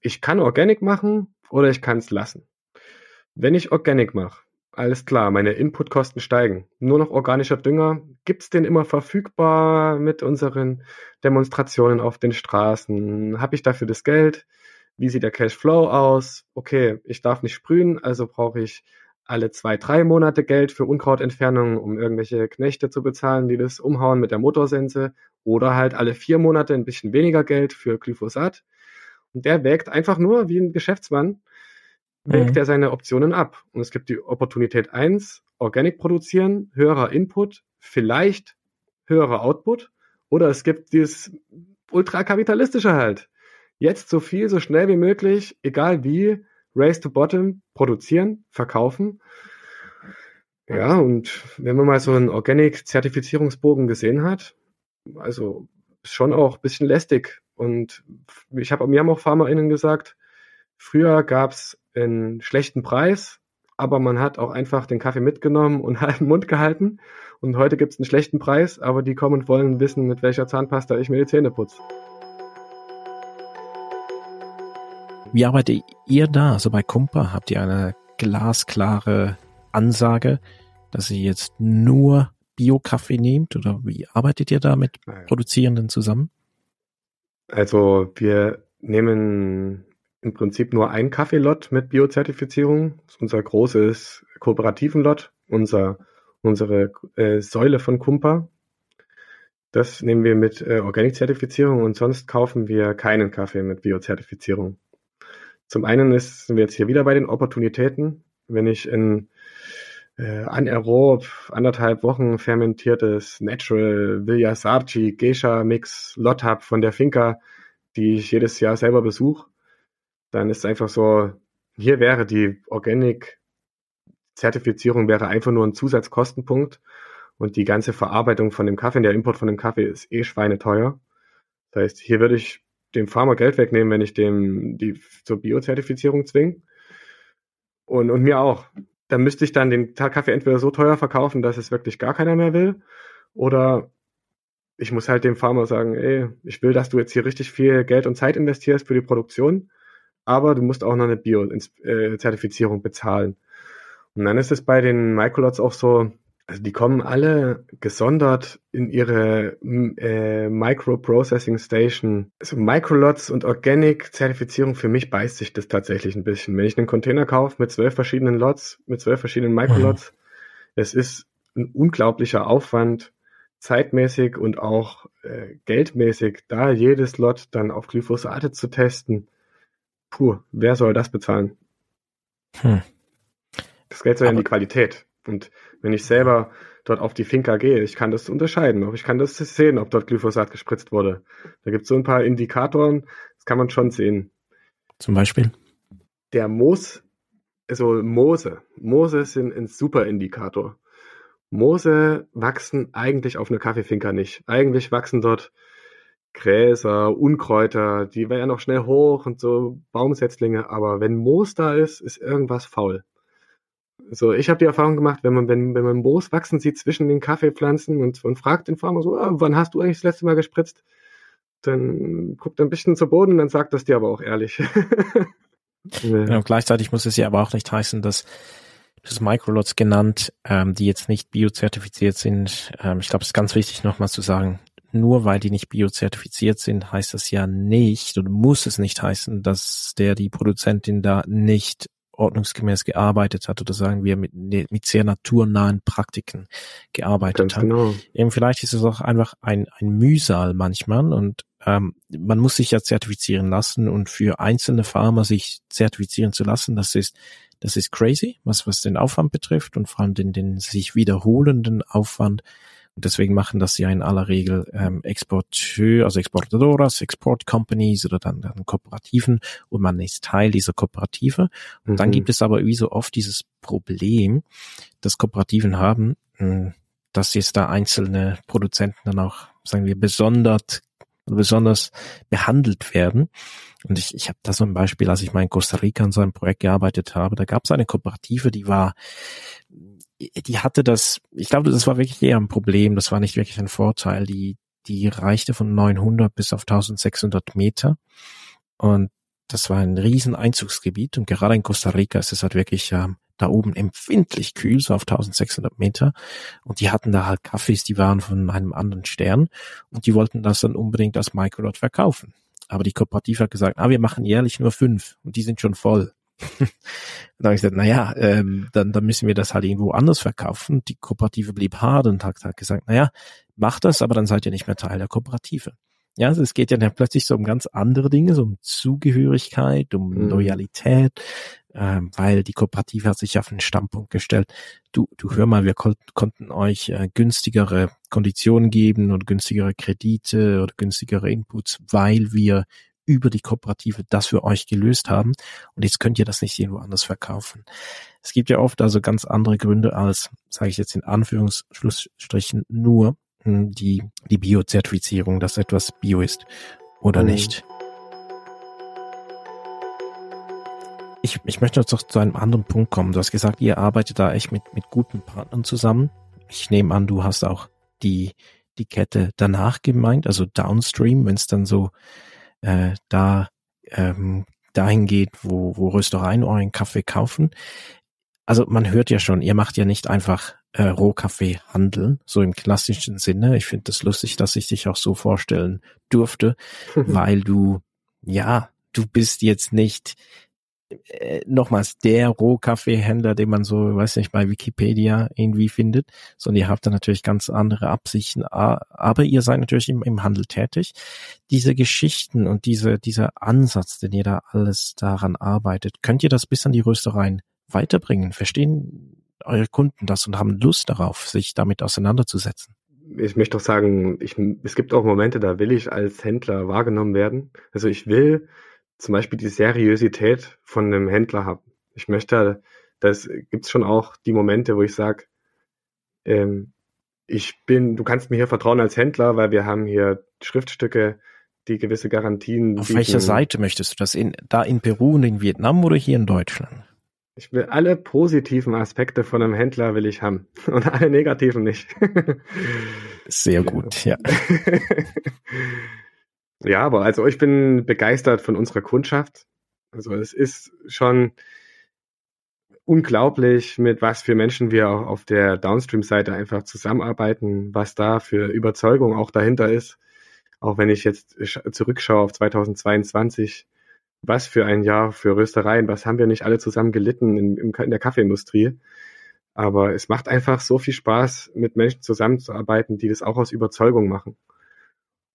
ich kann Organic machen oder ich kann es lassen. Wenn ich Organic mache, alles klar, meine Inputkosten steigen. Nur noch organischer Dünger. Gibt's den immer verfügbar mit unseren Demonstrationen auf den Straßen? Habe ich dafür das Geld? Wie sieht der Cashflow aus? Okay, ich darf nicht sprühen, also brauche ich alle zwei, drei Monate Geld für Unkrautentfernung, um irgendwelche Knechte zu bezahlen, die das umhauen mit der Motorsense. Oder halt alle vier Monate ein bisschen weniger Geld für Glyphosat. Und der wägt einfach nur wie ein Geschäftsmann wägt mhm. er seine Optionen ab. Und es gibt die Opportunität eins: Organic produzieren, höherer Input, vielleicht höherer Output. Oder es gibt dieses ultrakapitalistische halt. Jetzt so viel, so schnell wie möglich, egal wie, Race to Bottom, produzieren, verkaufen. Ja, und wenn man mal so einen Organic-Zertifizierungsbogen gesehen hat, also schon auch ein bisschen lästig. Und ich habe mir haben auch FarmerInnen gesagt, früher gab's einen schlechten Preis, aber man hat auch einfach den Kaffee mitgenommen und hat den Mund gehalten. Und heute gibt es einen schlechten Preis, aber die kommen und wollen wissen, mit welcher Zahnpasta ich mir die Zähne putze. Wie arbeitet ihr da? Also bei Kumpa habt ihr eine glasklare Ansage, dass ihr jetzt nur Bio-Kaffee nehmt oder wie arbeitet ihr da mit Produzierenden zusammen? Also wir nehmen im Prinzip nur ein Kaffeelot mit Biozertifizierung. Unser großes kooperativen Lot, unser, unsere äh, Säule von Kumpa. Das nehmen wir mit äh, Organic-Zertifizierung und sonst kaufen wir keinen Kaffee mit Biozertifizierung. Zum einen ist, sind wir jetzt hier wieder bei den Opportunitäten. Wenn ich in äh, anaerob anderthalb Wochen fermentiertes Natural Villasarci Geisha Mix Lot habe von der Finca, die ich jedes Jahr selber besuche, dann ist einfach so, hier wäre die Organic-Zertifizierung wäre einfach nur ein Zusatzkostenpunkt und die ganze Verarbeitung von dem Kaffee, der Import von dem Kaffee ist eh schweineteuer. Das heißt, hier würde ich dem Farmer Geld wegnehmen, wenn ich dem die zur Bio-Zertifizierung zwinge. Und, und mir auch. Da müsste ich dann den Kaffee entweder so teuer verkaufen, dass es wirklich gar keiner mehr will, oder ich muss halt dem Farmer sagen, ey, ich will, dass du jetzt hier richtig viel Geld und Zeit investierst für die Produktion aber du musst auch noch eine Bio-Zertifizierung äh, bezahlen. Und dann ist es bei den Microlots auch so, also die kommen alle gesondert in ihre äh, Microprocessing Station. Also Microlots und Organic-Zertifizierung, für mich beißt sich das tatsächlich ein bisschen. Wenn ich einen Container kaufe mit zwölf verschiedenen Lots, mit zwölf verschiedenen Microlots, mhm. es ist ein unglaublicher Aufwand, zeitmäßig und auch äh, geldmäßig, da jedes Lot dann auf Glyphosate zu testen. Puh, wer soll das bezahlen? Hm. Das Geld soll ja in die Qualität. Und wenn ich selber dort auf die Finca gehe, ich kann das unterscheiden. Ob ich kann das sehen, ob dort Glyphosat gespritzt wurde. Da gibt es so ein paar Indikatoren, das kann man schon sehen. Zum Beispiel? Der Moos, also Moose. Moose sind ein super Indikator. Moose wachsen eigentlich auf einer Kaffeefinca nicht. Eigentlich wachsen dort Gräser, Unkräuter, die werden noch schnell hoch und so Baumsetzlinge, aber wenn Moos da ist, ist irgendwas faul. So, ich habe die Erfahrung gemacht, wenn man, wenn, wenn man Moos wachsen sieht zwischen den Kaffeepflanzen und, und fragt den Farmer so, ah, wann hast du eigentlich das letzte Mal gespritzt? Dann guckt er ein bisschen zu Boden, dann sagt das dir aber auch ehrlich. ja. Gleichzeitig muss es ja aber auch nicht heißen, dass das Microlots genannt, ähm, die jetzt nicht biozertifiziert sind. Ähm, ich glaube, es ist ganz wichtig nochmal zu sagen, nur weil die nicht biozertifiziert sind, heißt das ja nicht oder muss es nicht heißen, dass der die Produzentin da nicht ordnungsgemäß gearbeitet hat oder sagen wir mit, mit sehr naturnahen Praktiken gearbeitet Ganz hat. Genau. Eben vielleicht ist es auch einfach ein, ein Mühsal manchmal und ähm, man muss sich ja zertifizieren lassen und für einzelne Farmer sich zertifizieren zu lassen, das ist das ist crazy, was was den Aufwand betrifft und vor allem den den sich wiederholenden Aufwand und deswegen machen das ja in aller Regel ähm, Exporteur, also Exportadoras, Export Companies oder dann, dann Kooperativen und man ist Teil dieser Kooperative. Und mhm. dann gibt es aber wie so oft dieses Problem, dass Kooperativen haben, mh, hm, dass jetzt da einzelne Produzenten dann auch, sagen wir, besonders besonders behandelt werden. Und ich, ich habe da so ein Beispiel, als ich mal in Costa Rica an so einem Projekt gearbeitet habe, da gab es eine Kooperative, die war die hatte das, ich glaube, das war wirklich eher ein Problem, das war nicht wirklich ein Vorteil. Die, die reichte von 900 bis auf 1600 Meter und das war ein riesen Einzugsgebiet und gerade in Costa Rica ist es halt wirklich, ähm, da oben empfindlich kühl, so auf 1600 Meter. Und die hatten da halt Kaffees, die waren von einem anderen Stern und die wollten das dann unbedingt als Microlot verkaufen. Aber die Kooperative hat gesagt, ah, wir machen jährlich nur fünf und die sind schon voll. Dann habe ich gesagt, naja, ähm, dann, dann müssen wir das halt irgendwo anders verkaufen. Die Kooperative blieb hart und hat, hat gesagt, naja, macht das, aber dann seid ihr nicht mehr Teil der Kooperative. Ja, also es geht ja dann plötzlich so um ganz andere Dinge, so um Zugehörigkeit, um mhm. Loyalität, ähm, weil die Kooperative hat sich auf den Standpunkt gestellt, du, du hör mal, wir kon konnten euch äh, günstigere Konditionen geben oder günstigere Kredite oder günstigere Inputs, weil wir über die Kooperative das für euch gelöst haben und jetzt könnt ihr das nicht irgendwo anders verkaufen. Es gibt ja oft also ganz andere Gründe als, sage ich jetzt in Anführungsschlussstrichen, nur hm, die, die Biozertifizierung, dass etwas Bio ist oder mhm. nicht. Ich, ich möchte noch zu einem anderen Punkt kommen. Du hast gesagt, ihr arbeitet da echt mit, mit guten Partnern zusammen. Ich nehme an, du hast auch die, die Kette danach gemeint, also Downstream, wenn es dann so äh, da ähm, dahin geht, wo, wo Röstereien euren Kaffee kaufen. Also man hört ja schon, ihr macht ja nicht einfach äh, Rohkaffeehandel, so im klassischen Sinne. Ich finde das lustig, dass ich dich auch so vorstellen durfte, weil du, ja, du bist jetzt nicht äh, nochmals der Rohkaffeehändler, den man so, weiß nicht, bei Wikipedia irgendwie findet, sondern ihr habt da natürlich ganz andere Absichten, aber ihr seid natürlich im, im Handel tätig. Diese Geschichten und diese, dieser Ansatz, den ihr da alles daran arbeitet, könnt ihr das bis an die Röstereien weiterbringen? Verstehen eure Kunden das und haben Lust darauf, sich damit auseinanderzusetzen? Ich möchte doch sagen, ich, es gibt auch Momente, da will ich als Händler wahrgenommen werden. Also ich will zum Beispiel die Seriosität von einem Händler haben. Ich möchte, das gibt's schon auch die Momente, wo ich sage, ähm, ich bin, du kannst mir hier vertrauen als Händler, weil wir haben hier Schriftstücke, die gewisse Garantien. Auf bieten. welcher Seite möchtest du das? In, da in Peru und in Vietnam oder hier in Deutschland? Ich will alle positiven Aspekte von einem Händler will ich haben und alle negativen nicht. Sehr gut, ja. Ja, aber also ich bin begeistert von unserer Kundschaft. Also es ist schon unglaublich, mit was für Menschen wir auch auf der Downstream-Seite einfach zusammenarbeiten, was da für Überzeugung auch dahinter ist. Auch wenn ich jetzt zurückschaue auf 2022, was für ein Jahr für Röstereien, was haben wir nicht alle zusammen gelitten in, in der Kaffeeindustrie. Aber es macht einfach so viel Spaß, mit Menschen zusammenzuarbeiten, die das auch aus Überzeugung machen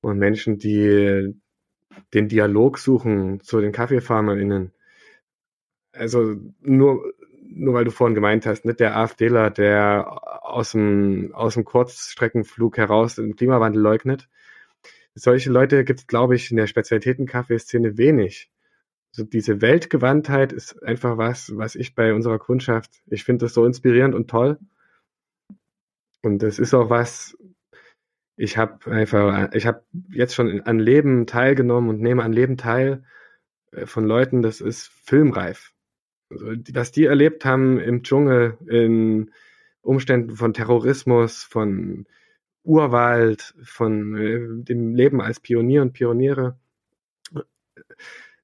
und Menschen, die den Dialog suchen zu den KaffeefarmerInnen. Also nur, nur weil du vorhin gemeint hast, nicht der AfDler, der aus dem, aus dem Kurzstreckenflug heraus den Klimawandel leugnet. Solche Leute gibt es, glaube ich, in der Spezialitäten-Kaffeeszene wenig. Also diese Weltgewandtheit ist einfach was, was ich bei unserer Kundschaft, ich finde das so inspirierend und toll. Und das ist auch was, ich habe einfach, ich habe jetzt schon an Leben teilgenommen und nehme an Leben teil äh, von Leuten, das ist filmreif. Also, was die erlebt haben im Dschungel, in Umständen von Terrorismus, von Urwald, von äh, dem Leben als Pionier und Pioniere.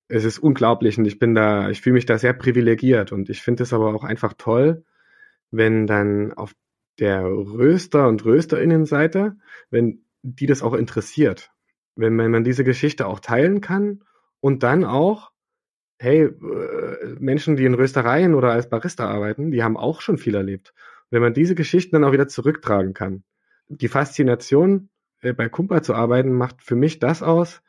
Es ist unglaublich und ich bin da, ich fühle mich da sehr privilegiert und ich finde es aber auch einfach toll, wenn dann auf der Röster- und Rösterinnenseite, wenn die das auch interessiert. Wenn man, man diese Geschichte auch teilen kann und dann auch, hey, äh, Menschen, die in Röstereien oder als Barista arbeiten, die haben auch schon viel erlebt. Wenn man diese Geschichten dann auch wieder zurücktragen kann. Die Faszination, äh, bei Kumpa zu arbeiten, macht für mich das aus,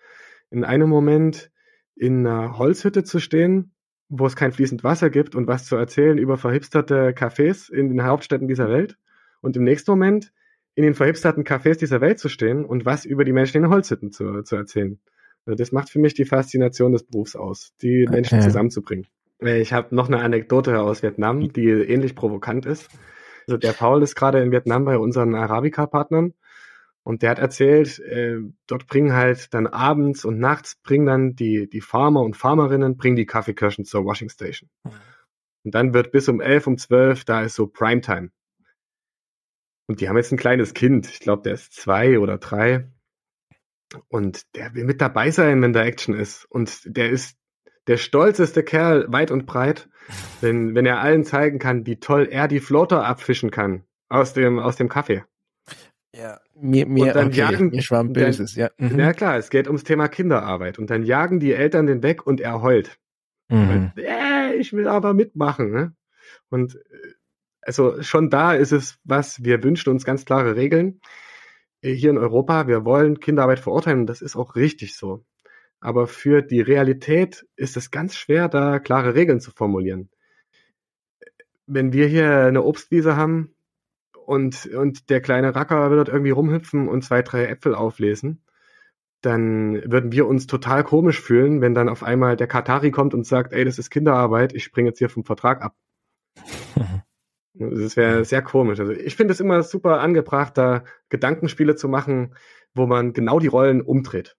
in einem Moment in einer Holzhütte zu stehen, wo es kein fließend Wasser gibt und was zu erzählen über verhipsterte Cafés in den Hauptstädten dieser Welt und im nächsten Moment in den verhipsterten Cafés dieser Welt zu stehen und was über die Menschen in Holzhütten zu, zu erzählen. Also das macht für mich die Faszination des Berufs aus, die Menschen okay. zusammenzubringen. Äh, ich habe noch eine Anekdote aus Vietnam, die ähnlich provokant ist. Also der Paul ist gerade in Vietnam bei unseren Arabica-Partnern und der hat erzählt, äh, dort bringen halt dann abends und nachts bringen dann die, die Farmer und Farmerinnen bringen die Kaffeekirschen zur Washing Station. Mhm. Und dann wird bis um elf, um zwölf, da ist so Primetime. Und die haben jetzt ein kleines Kind. Ich glaube, der ist zwei oder drei. Und der will mit dabei sein, wenn da Action ist. Und der ist der stolzeste Kerl weit und breit, wenn, wenn er allen zeigen kann, wie toll er die Floater abfischen kann aus dem, aus dem Kaffee. Ja, mir, mir, und dann okay, jagen, mir schwamm Böses, ja. Mhm. Ja klar, es geht ums Thema Kinderarbeit und dann jagen die Eltern den weg und er heult. Mhm. Und, äh, ich will aber mitmachen. Ne? Und äh, also schon da ist es was, wir wünschen uns ganz klare Regeln. Hier in Europa, wir wollen Kinderarbeit verurteilen und das ist auch richtig so. Aber für die Realität ist es ganz schwer, da klare Regeln zu formulieren. Wenn wir hier eine Obstwiese haben, und, und der kleine Racker wird irgendwie rumhüpfen und zwei, drei Äpfel auflesen, dann würden wir uns total komisch fühlen, wenn dann auf einmal der Katari kommt und sagt, ey, das ist Kinderarbeit, ich springe jetzt hier vom Vertrag ab. Das wäre sehr komisch. Also ich finde es immer super angebracht, da Gedankenspiele zu machen, wo man genau die Rollen umdreht.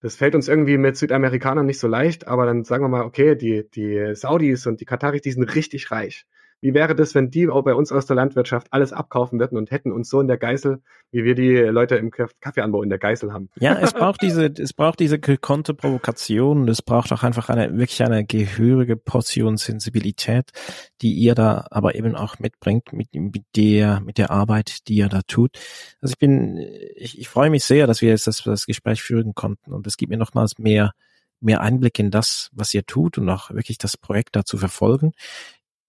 Das fällt uns irgendwie mit Südamerikanern nicht so leicht, aber dann sagen wir mal, okay, die, die Saudis und die Kataris, die sind richtig reich. Wie wäre das, wenn die auch bei uns aus der Landwirtschaft alles abkaufen würden und hätten uns so in der Geißel, wie wir die Leute im Kaffeeanbau in der Geißel haben? Ja, es braucht diese, es braucht diese gekonnte Provokation. Es braucht auch einfach eine, wirklich eine gehörige Portion Sensibilität, die ihr da aber eben auch mitbringt mit, mit der, mit der Arbeit, die ihr da tut. Also ich bin, ich, ich freue mich sehr, dass wir jetzt das, das Gespräch führen konnten und es gibt mir nochmals mehr, mehr Einblick in das, was ihr tut und auch wirklich das Projekt da zu verfolgen.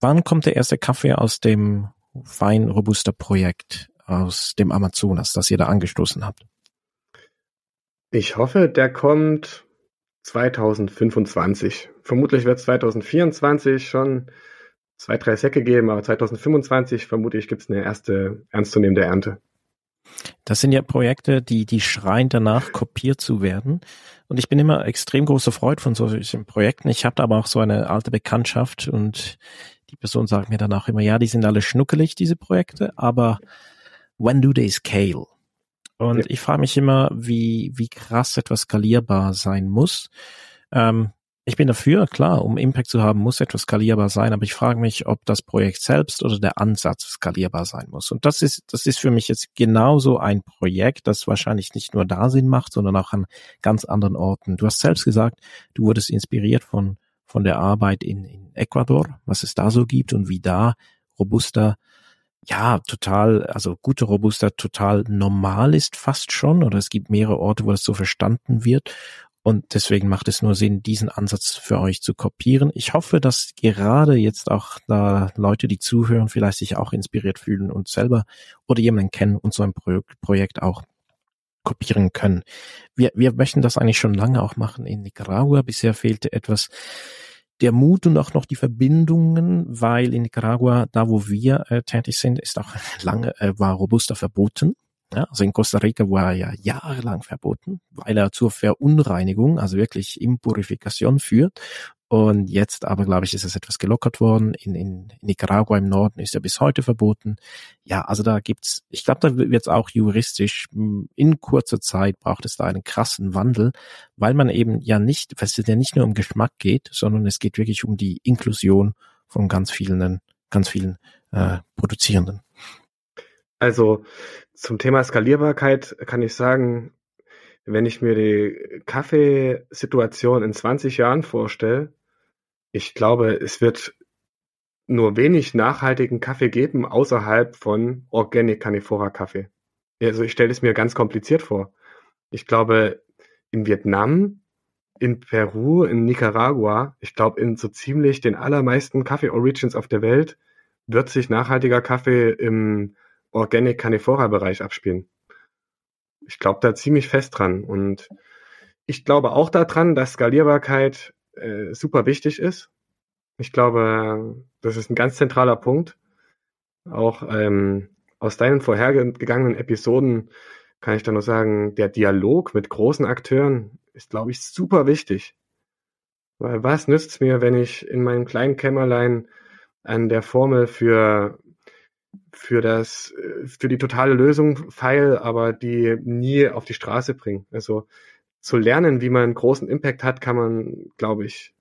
Wann kommt der erste Kaffee aus dem Fein Robuster Projekt aus dem Amazonas, das ihr da angestoßen habt? Ich hoffe, der kommt 2025. Vermutlich wird es 2024 schon zwei, drei Säcke geben, aber 2025 vermute ich gibt es eine erste ernstzunehmende Ernte. Das sind ja Projekte, die, die schreien danach, kopiert zu werden. Und ich bin immer extrem große Freude von solchen Projekten. Ich habe aber auch so eine alte Bekanntschaft und die Person sagt mir danach immer, ja, die sind alle schnuckelig, diese Projekte, aber when do they scale? Und ja. ich frage mich immer, wie, wie krass etwas skalierbar sein muss. Ähm, ich bin dafür, klar, um Impact zu haben, muss etwas skalierbar sein, aber ich frage mich, ob das Projekt selbst oder der Ansatz skalierbar sein muss. Und das ist, das ist für mich jetzt genauso ein Projekt, das wahrscheinlich nicht nur da Sinn macht, sondern auch an ganz anderen Orten. Du hast selbst gesagt, du wurdest inspiriert von von der Arbeit in, in Ecuador, was es da so gibt und wie da robuster ja, total, also gute Robuster total normal ist fast schon, oder es gibt mehrere Orte, wo das so verstanden wird. Und deswegen macht es nur Sinn, diesen Ansatz für euch zu kopieren. Ich hoffe, dass gerade jetzt auch da Leute, die zuhören, vielleicht sich auch inspiriert fühlen und selber oder jemanden kennen und so ein Projekt auch kopieren können. Wir, wir möchten das eigentlich schon lange auch machen in Nicaragua. Bisher fehlte etwas der Mut und auch noch die Verbindungen, weil in Nicaragua, da wo wir äh, tätig sind, ist auch lange, äh, war Robusta verboten. Ja, also in Costa Rica war er ja jahrelang verboten, weil er zur Verunreinigung, also wirklich Impurifikation führt. Und jetzt aber, glaube ich, ist es etwas gelockert worden. In, in, Nicaragua im Norden ist er bis heute verboten. Ja, also da gibt's, ich glaube, da wird es auch juristisch, hm, in kurzer Zeit braucht es da einen krassen Wandel, weil man eben ja nicht, weil es ja nicht nur um Geschmack geht, sondern es geht wirklich um die Inklusion von ganz vielen, ganz vielen äh, Produzierenden. Also zum Thema Skalierbarkeit kann ich sagen, wenn ich mir die Kaffeesituation in 20 Jahren vorstelle, ich glaube, es wird nur wenig nachhaltigen Kaffee geben außerhalb von Organic Canifora Kaffee. Also ich stelle es mir ganz kompliziert vor. Ich glaube, in Vietnam, in Peru, in Nicaragua, ich glaube, in so ziemlich den allermeisten Kaffee Origins auf der Welt wird sich nachhaltiger Kaffee im Organic Canifora Bereich abspielen ich glaube da ziemlich fest dran. Und ich glaube auch daran, dass Skalierbarkeit äh, super wichtig ist. Ich glaube, das ist ein ganz zentraler Punkt. Auch ähm, aus deinen vorhergegangenen Episoden kann ich da nur sagen, der Dialog mit großen Akteuren ist, glaube ich, super wichtig. Weil was nützt's mir, wenn ich in meinem kleinen Kämmerlein an der Formel für für das, äh, für die totale Lösung feil, aber die nie auf die Straße bringen. Also zu lernen, wie man großen Impact hat, kann man, glaube ich,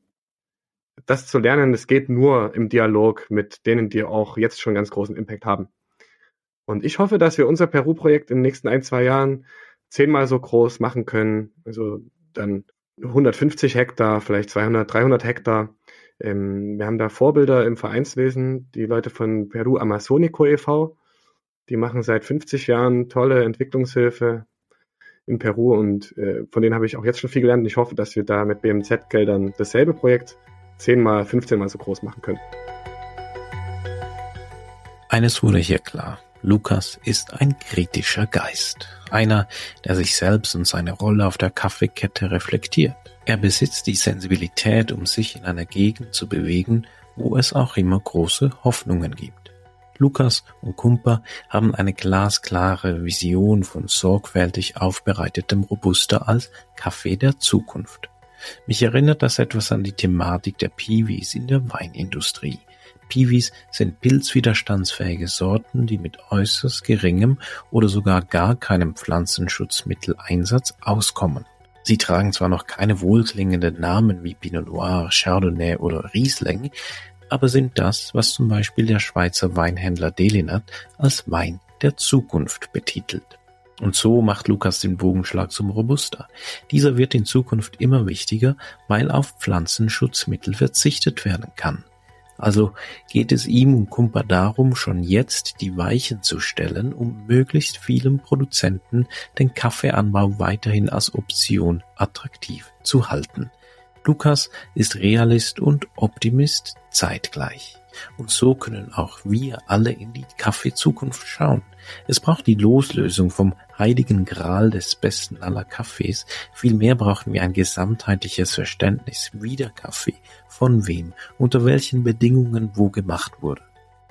das zu lernen, das geht nur im Dialog mit denen, die auch jetzt schon ganz großen Impact haben. Und ich hoffe, dass wir unser Peru-Projekt in den nächsten ein, zwei Jahren zehnmal so groß machen können. Also dann 150 Hektar, vielleicht 200, 300 Hektar. Ähm, wir haben da Vorbilder im Vereinswesen, die Leute von Peru Amazonico e.V., die machen seit 50 Jahren tolle Entwicklungshilfe in Peru und äh, von denen habe ich auch jetzt schon viel gelernt. Und ich hoffe, dass wir da mit BMZ-Geldern dasselbe Projekt zehnmal, 15 Mal so groß machen können. Eines wurde hier klar. Lukas ist ein kritischer Geist. Einer, der sich selbst und seine Rolle auf der Kaffeekette reflektiert. Er besitzt die Sensibilität, um sich in einer Gegend zu bewegen, wo es auch immer große Hoffnungen gibt. Lukas und Kumper haben eine glasklare Vision von sorgfältig aufbereitetem Robusta als Kaffee der Zukunft. Mich erinnert das etwas an die Thematik der Piwis in der Weinindustrie. Piwis sind pilzwiderstandsfähige Sorten, die mit äußerst geringem oder sogar gar keinem Pflanzenschutzmitteleinsatz auskommen. Sie tragen zwar noch keine wohlklingenden Namen wie Pinot Noir, Chardonnay oder Riesling, aber sind das, was zum Beispiel der Schweizer Weinhändler Delinat als Wein der Zukunft betitelt. Und so macht Lukas den Bogenschlag zum Robusta. Dieser wird in Zukunft immer wichtiger, weil auf Pflanzenschutzmittel verzichtet werden kann. Also geht es ihm und Kumper darum, schon jetzt die Weichen zu stellen, um möglichst vielen Produzenten den Kaffeeanbau weiterhin als Option attraktiv zu halten. Lukas ist Realist und Optimist zeitgleich. Und so können auch wir alle in die Kaffeezukunft schauen. Es braucht die Loslösung vom heiligen Gral des besten aller Kaffees. Vielmehr brauchen wir ein gesamtheitliches Verständnis, wie der Kaffee, von wem, unter welchen Bedingungen wo gemacht wurde.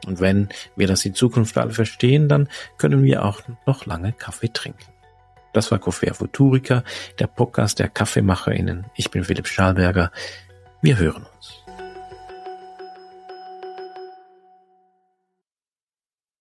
Und wenn wir das in Zukunft alle verstehen, dann können wir auch noch lange Kaffee trinken. Das war Coffea Futurica, der Podcast der KaffeemacherInnen. Ich bin Philipp Stahlberger. Wir hören uns.